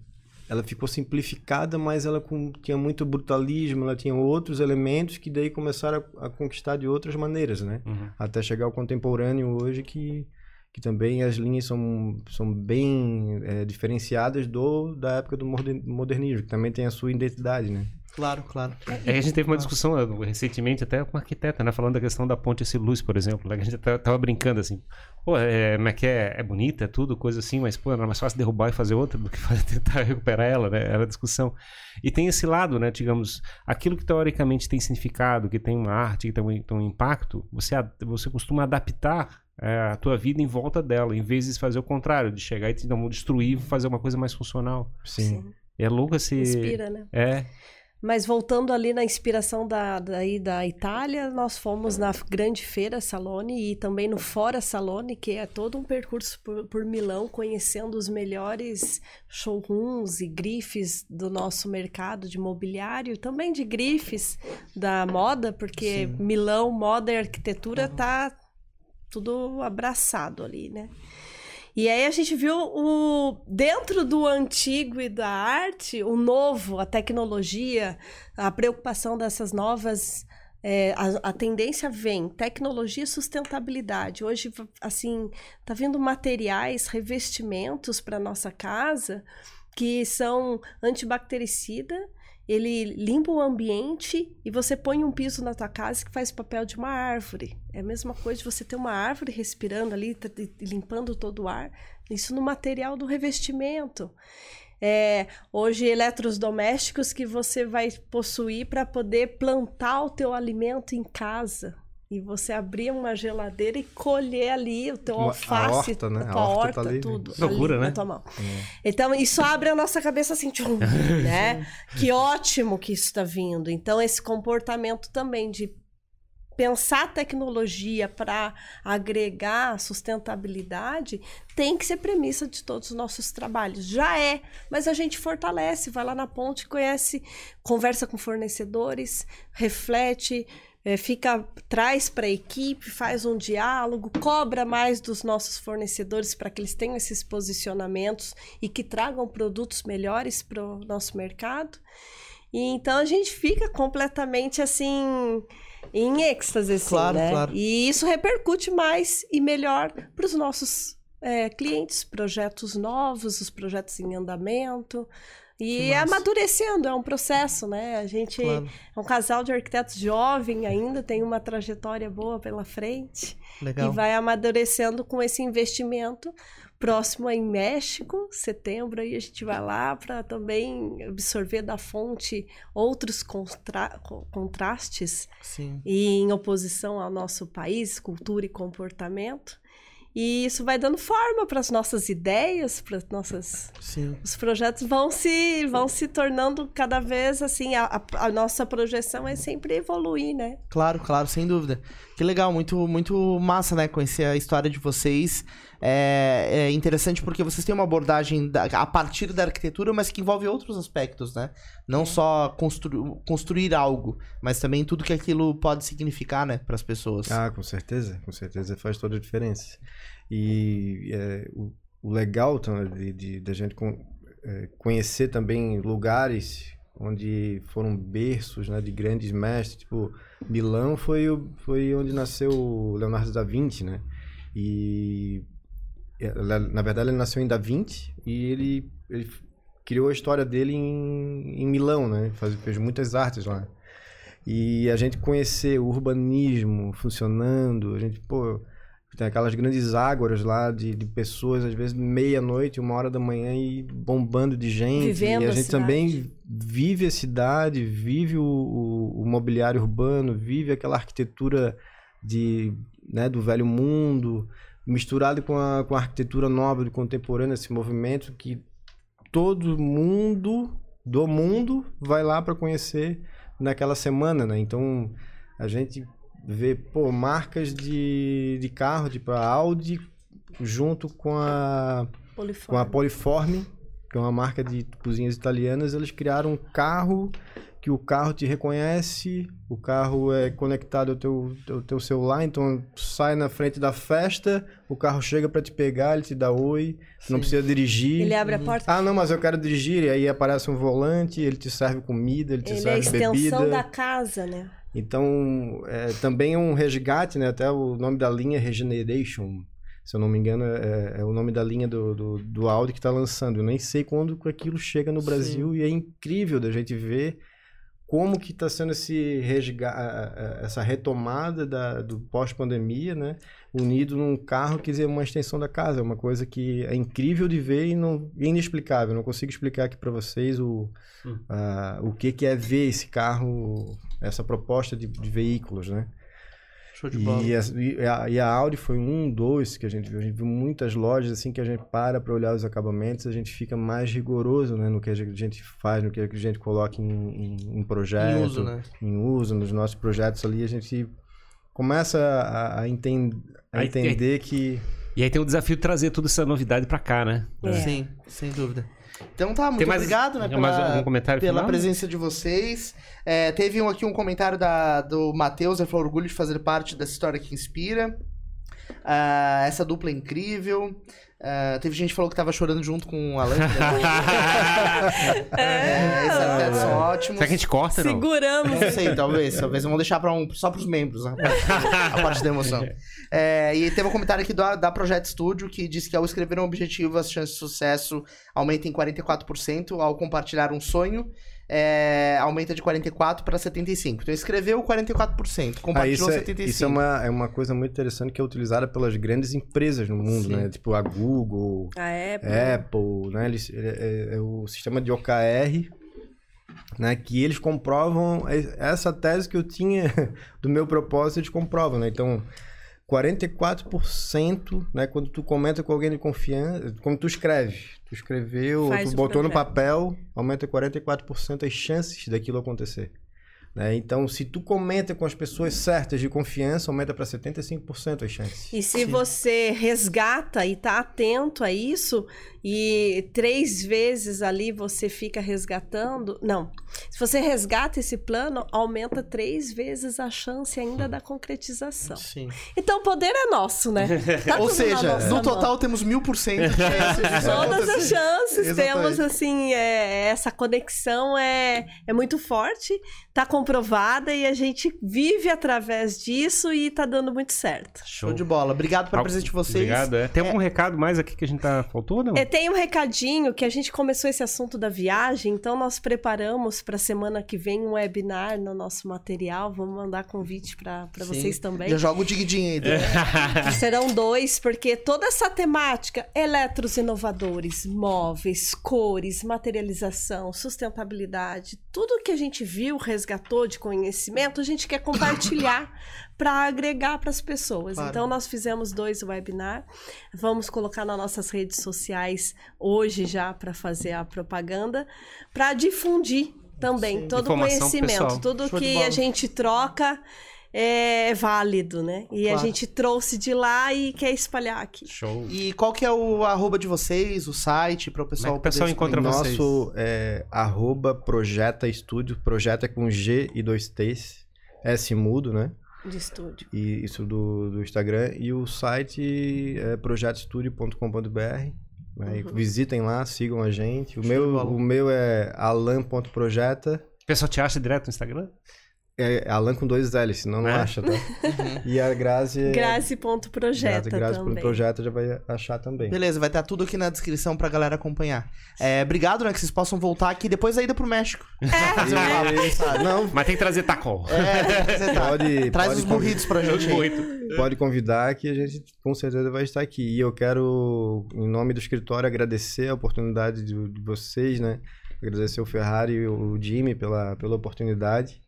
Speaker 3: ela ficou simplificada, mas ela com, tinha muito brutalismo, ela tinha outros elementos que daí começaram a, a conquistar de outras maneiras, né?
Speaker 2: Uhum.
Speaker 3: Até chegar ao contemporâneo hoje que, que também as linhas são, são bem é, diferenciadas do da época do moder- modernismo, que também tem a sua identidade, né?
Speaker 1: Claro, claro.
Speaker 2: É, a gente teve uma discussão eh, recentemente até com uma arquiteta, né? Falando da questão da ponte esse luz, por exemplo. Né? que A gente até tava brincando assim. Pô, é, como é que é? É bonita, é tudo, coisa assim, mas, pô, era mais fácil derrubar e fazer outra do que *laughs* fazer- tentar recuperar ela, né? Era a discussão. E tem esse lado, né? Digamos, aquilo que teoricamente tem significado, que tem uma arte, que tem um, tem um impacto, você, a- você costuma adaptar é, a tua vida em volta dela, em vez de fazer o contrário, de chegar e então, destruir e fazer uma coisa mais funcional.
Speaker 3: Sim.
Speaker 2: E é louco esse.
Speaker 4: Inspira, né?
Speaker 2: É.
Speaker 4: Mas voltando ali na inspiração da, daí da Itália, nós fomos na grande feira Salone e também no Fora Salone, que é todo um percurso por, por Milão, conhecendo os melhores showrooms e grifes do nosso mercado de mobiliário, também de grifes da moda, porque
Speaker 1: Sim.
Speaker 4: Milão, moda e arquitetura tá tudo abraçado ali, né? E aí a gente viu o dentro do antigo e da arte, o novo, a tecnologia, a preocupação dessas novas é, a, a tendência vem tecnologia e sustentabilidade. Hoje, assim, tá vindo materiais, revestimentos para nossa casa que são antibactericida, ele limpa o ambiente e você põe um piso na tua casa que faz o papel de uma árvore. É a mesma coisa de você ter uma árvore respirando ali, tá- limpando todo o ar. Isso no material do revestimento. É, hoje, eletrodomésticos que você vai possuir para poder plantar o teu alimento em casa. E você abrir uma geladeira e colher ali o teu
Speaker 3: Uma- a
Speaker 4: alface,
Speaker 3: horta, né?
Speaker 4: a
Speaker 3: A
Speaker 4: tua
Speaker 3: horta
Speaker 4: horta,
Speaker 3: tá ali, né?
Speaker 4: tudo.
Speaker 2: Loucura,
Speaker 4: ali
Speaker 2: né?
Speaker 4: Na tua mão. Então, isso abre a nossa cabeça assim, tchum, *laughs* né? Que ótimo que isso está vindo. Então, esse comportamento também de pensar tecnologia para agregar sustentabilidade tem que ser premissa de todos os nossos trabalhos. Já é, mas a gente fortalece, vai lá na ponte, conhece, conversa com fornecedores, reflete, eh, fica traz para a equipe, faz um diálogo, cobra mais dos nossos fornecedores para que eles tenham esses posicionamentos e que tragam produtos melhores para o nosso mercado. E então a gente fica completamente assim em êxtase, assim,
Speaker 1: Claro,
Speaker 4: né?
Speaker 1: claro.
Speaker 4: E isso repercute mais e melhor para os nossos é, clientes, projetos novos, os projetos em andamento. E
Speaker 1: massa.
Speaker 4: amadurecendo, é um processo, né? A gente
Speaker 1: Claro.
Speaker 4: é um casal de arquitetos jovem ainda, tem uma trajetória boa pela frente
Speaker 1: Legal.
Speaker 4: e vai amadurecendo com esse investimento. Próximo é em México, setembro, aí a gente vai lá para também absorver da fonte outros contra- co- contrastes
Speaker 1: Sim.
Speaker 4: e em oposição ao nosso país, cultura e comportamento. E isso vai dando forma para as nossas ideias, para as nossas
Speaker 1: Sim.
Speaker 4: os projetos vão se vão se tornando cada vez assim a- a nossa projeção é sempre evoluir né
Speaker 1: Claro, claro, sem dúvida. Que legal, muito, muito massa, né? Conhecer a história de vocês. É, é interessante porque vocês têm uma abordagem da- a partir da arquitetura, mas que envolve outros aspectos, né? Não só constru, construir algo, mas também tudo que aquilo pode significar, né, para as pessoas.
Speaker 3: Ah, com certeza, com certeza faz toda a diferença. E é, o, o legal tam- de, de, de a gente con- é, conhecer também lugares onde foram berços né, de grandes mestres, tipo Milão foi, o- foi onde nasceu o Leonardo da Vinci, né? E é, na verdade ele nasceu em Da Vinci e ele, ele criou a história dele em, em Milão, né? Faz, fez muitas artes lá. E a gente conhecer o urbanismo funcionando, a gente, pô, tem aquelas grandes ágoras lá de, de pessoas, às vezes meia-noite, uma hora da manhã e bombando de gente.
Speaker 4: Vivendo
Speaker 3: e a gente também vive a cidade, vive o, o, o mobiliário urbano, vive aquela arquitetura de, né, do velho mundo, misturado com a, com a arquitetura nova, do contemporâneo, esse movimento que todo mundo do mundo vai lá para conhecer naquela semana, né? Então a gente vê pô, marcas de, de carro, tipo a Audi, junto com a, com a
Speaker 4: Poliforme.
Speaker 3: Poliforme, que é uma marca de cozinhas italianas, eles criaram um carro que o carro te reconhece, o carro é conectado ao teu, ao teu celular, então sai na frente da festa, o carro chega para te pegar, ele te dá oi, não precisa dirigir.
Speaker 4: Ele abre a porta.
Speaker 3: Ah, não, mas eu quero dirigir, e aí aparece um volante, ele te serve comida, ele te
Speaker 4: Ele é a
Speaker 3: serve
Speaker 4: extensão
Speaker 3: bebida.
Speaker 4: da casa, né?
Speaker 3: Então, é, também é um resgate, né? Até o nome da linha é Regeneration, se eu não me engano, é, é o nome da linha do, do, do Audi que está lançando. Eu nem sei quando aquilo chega no Brasil e é incrível da gente ver como que está sendo esse essa retomada da, do pós-pandemia, né? Unido num carro que é uma extensão da casa. É uma coisa que é incrível de ver e não, inexplicável. Não consigo explicar aqui para vocês o,
Speaker 2: Hum.
Speaker 3: ah, o que, que é ver esse carro, essa proposta de, de veículos, né?
Speaker 1: Show de bola.
Speaker 3: E a, e a- e a Audi foi um dos que a gente viu. A gente viu muitas lojas assim que a gente para para olhar os acabamentos, a gente fica mais rigoroso né, no que a gente faz, no que a gente coloca em, em, em projeto,
Speaker 1: Em uso, né?
Speaker 3: em uso, nos nossos projetos ali, a gente começa a, a, enten- a
Speaker 2: Aí-
Speaker 3: entender que
Speaker 2: E aí tem o desafio de trazer toda essa novidade pra cá, né?
Speaker 4: É.
Speaker 1: Sim, sem dúvida. Então tá, muito
Speaker 2: mais-
Speaker 1: obrigado, né,
Speaker 2: algum comentário
Speaker 1: pela
Speaker 2: final?
Speaker 1: presença de vocês. É, teve um, aqui um comentário da, do Matheus, ele falou orgulho de fazer parte dessa história que inspira. Ah, essa dupla é incrível. Ah, teve gente que falou que tava chorando junto com o Alan. *laughs* é, esses epitetos são ótimos.
Speaker 2: Será que a gente corta, não?
Speaker 4: Seguramos.
Speaker 1: Não sei, talvez. Talvez vamos deixar pra um, só pros membros né? a parte da emoção. É, e teve um comentário aqui da, da Projeto Studio que disse que ao escrever um objetivo, as chances de sucesso aumentam em 44%. Ao compartilhar um sonho, é, aumenta de 44% para 75%. Então escreveu 44%,
Speaker 3: Ah,
Speaker 1: compartilhou
Speaker 3: isso, é,
Speaker 1: 75%.
Speaker 3: isso é, uma, é uma coisa muito interessante que é utilizada pelas grandes empresas no mundo,
Speaker 1: Sim.
Speaker 3: né? Tipo a Google,
Speaker 4: A Apple.
Speaker 3: Apple, né? Eles, é, é- é o sistema de OKR, né? Que eles comprovam é- essa tese que eu tinha *laughs* do meu propósito, eles comprovam, né? Então, 44%, né? Quando tu comenta com alguém de confiança, quando tu escreve, tu escreveu,
Speaker 4: Faz
Speaker 3: tu botou no papel, aumenta 44% as chances daquilo acontecer. Né? Então, se tu comenta com as pessoas certas de confiança, aumenta para 75% as chances.
Speaker 4: E se
Speaker 1: Sim.
Speaker 4: você resgata e tá atento a isso, e três vezes ali você fica resgatando. Não. Se você resgata esse plano, aumenta três vezes a chance ainda da concretização.
Speaker 1: Sim.
Speaker 4: Então o poder é nosso, né? *laughs* Tá
Speaker 1: Ou seja, no
Speaker 4: mão.
Speaker 1: total temos mil por cento de *laughs* chances
Speaker 4: Todas as chances,
Speaker 1: Exatamente.
Speaker 4: temos assim, é, essa conexão é, é muito forte, tá comprovada e a gente vive através disso e tá dando muito certo.
Speaker 1: Show de bola. Obrigado pela
Speaker 2: Ah,
Speaker 1: presença de vocês.
Speaker 2: Obrigado. É. Tem algum recado mais aqui que a gente tá... Faltou ou não?
Speaker 4: É, tem um recadinho que a gente começou esse assunto da viagem, então nós preparamos para semana que vem um webinar no nosso material. Vamos mandar convite para vocês também.
Speaker 1: Já joga o dig-din aí.
Speaker 2: É. *laughs*
Speaker 4: Serão dois, porque toda essa temática, eletros inovadores, móveis, cores, materialização, sustentabilidade, tudo que a gente viu, resgatou de conhecimento, a gente quer compartilhar *laughs* para agregar para as pessoas.
Speaker 1: Claro.
Speaker 4: Então nós fizemos dois webinar, vamos colocar nas nossas redes sociais hoje já para fazer a propaganda, para difundir também
Speaker 1: Sim.
Speaker 4: todo o conhecimento,
Speaker 2: pessoal.
Speaker 4: tudo
Speaker 1: Show
Speaker 4: que a gente troca é válido, né? E
Speaker 1: Claro.
Speaker 4: a gente trouxe de lá e quer espalhar aqui.
Speaker 2: Show.
Speaker 1: E qual que é o arroba de vocês, o site, para o
Speaker 2: Como
Speaker 1: pessoal
Speaker 2: é que o pessoal
Speaker 1: poder
Speaker 2: encontra vocês?
Speaker 3: Nosso é arroba projeta estúdio, projeta com G e dois T's, S mudo, né?
Speaker 4: De estúdio.
Speaker 3: E isso do, do Instagram. E o site é projetostudio.com.br. Né?
Speaker 4: Uhum.
Speaker 3: Visitem lá, sigam a gente. O
Speaker 1: Show
Speaker 3: meu, o meu é alan.projeta.
Speaker 2: O pessoal te acha direto no Instagram?
Speaker 3: É Alan com dois L, senão não
Speaker 2: É?
Speaker 3: acha, tá? *laughs* E a Grazi... é-
Speaker 4: Grazi.projeta
Speaker 3: Grazi
Speaker 4: também.
Speaker 3: Projeta já vai achar também.
Speaker 1: Beleza, vai estar tudo aqui na descrição pra galera acompanhar. É, obrigado, né? Que vocês possam voltar aqui depois da ida pro México. *laughs* Sabe?
Speaker 3: Não,
Speaker 2: Mas tem que trazer tacol.
Speaker 1: É, tá.
Speaker 3: pode,
Speaker 1: Traz
Speaker 3: pode
Speaker 1: os burritos pra gente aí.
Speaker 3: Pode convidar que a gente com certeza vai estar aqui. E eu quero, em nome do escritório, agradecer a oportunidade de, de vocês, né? Agradecer o Ferrari e o Jimmy pela, pela oportunidade.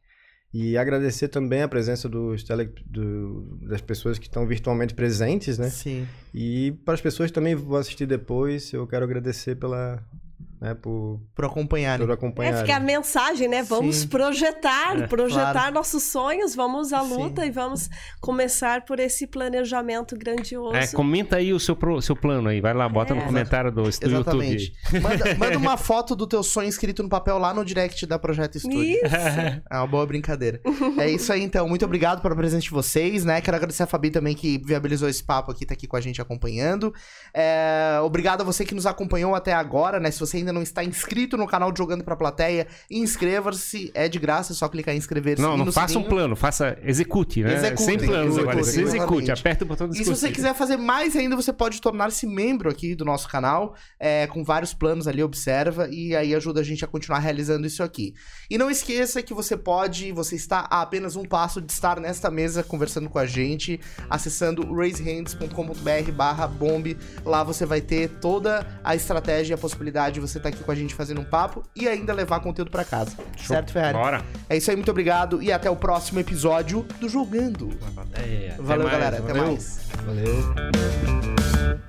Speaker 3: E agradecer também a presença dos tele, do- das pessoas que estão virtualmente presentes, né?
Speaker 1: Sim.
Speaker 3: E para as pessoas que também vão assistir depois, eu quero agradecer pela, né, por,
Speaker 1: Por acompanhar.
Speaker 3: por
Speaker 4: É,
Speaker 3: acompanhar.
Speaker 4: fica a mensagem, né? Vamos
Speaker 1: Sim.
Speaker 4: projetar,
Speaker 2: É,
Speaker 4: projetar
Speaker 1: claro.
Speaker 4: nossos sonhos, vamos à
Speaker 1: Sim.
Speaker 4: luta e vamos começar por esse planejamento grandioso.
Speaker 2: É, comenta aí o seu, seu plano aí. Vai lá, bota no
Speaker 4: É.
Speaker 2: comentário do, do YouTube.
Speaker 1: Exatamente.
Speaker 2: aí.
Speaker 1: Manda, *laughs* manda uma foto do teu sonho escrito no papel lá no direct da Projeto Estúdio.
Speaker 4: Isso. *laughs*
Speaker 1: É uma boa brincadeira. é isso aí, então. Muito obrigado pela presença de vocês, né? Quero agradecer a Fabi também que viabilizou esse papo aqui, tá aqui com a gente acompanhando. É, Obrigado a você que nos acompanhou até agora, né? Se você ainda não está inscrito no canal de Jogando pra Plateia, inscreva-se. É de graça, é só clicar em inscrever-se.
Speaker 2: Não, não faça um
Speaker 1: sininho.
Speaker 2: plano, faça execute, né?
Speaker 1: Execute,
Speaker 2: Sem planos
Speaker 1: execute,
Speaker 2: execute,
Speaker 1: exatamente.
Speaker 2: aperta o botão de
Speaker 1: E se
Speaker 2: execute.
Speaker 1: você quiser fazer mais ainda, você pode tornar-se membro aqui do nosso canal, é, com vários planos ali, observa, e aí ajuda a gente a continuar realizando isso aqui. E não esqueça que você pode, você está a apenas um passo de estar nesta mesa conversando com a gente, acessando raisehands.com.br barra bomb. Lá você vai ter toda a estratégia e a possibilidade de você estar aqui com a gente fazendo um papo e ainda levar conteúdo pra casa. Certo, Ferrari?
Speaker 2: Bora.
Speaker 1: É isso aí, muito obrigado e até o próximo episódio do Jogando.
Speaker 2: É,
Speaker 1: Valeu,
Speaker 2: mais,
Speaker 1: galera. Até
Speaker 2: valeu.
Speaker 1: mais.
Speaker 3: Valeu.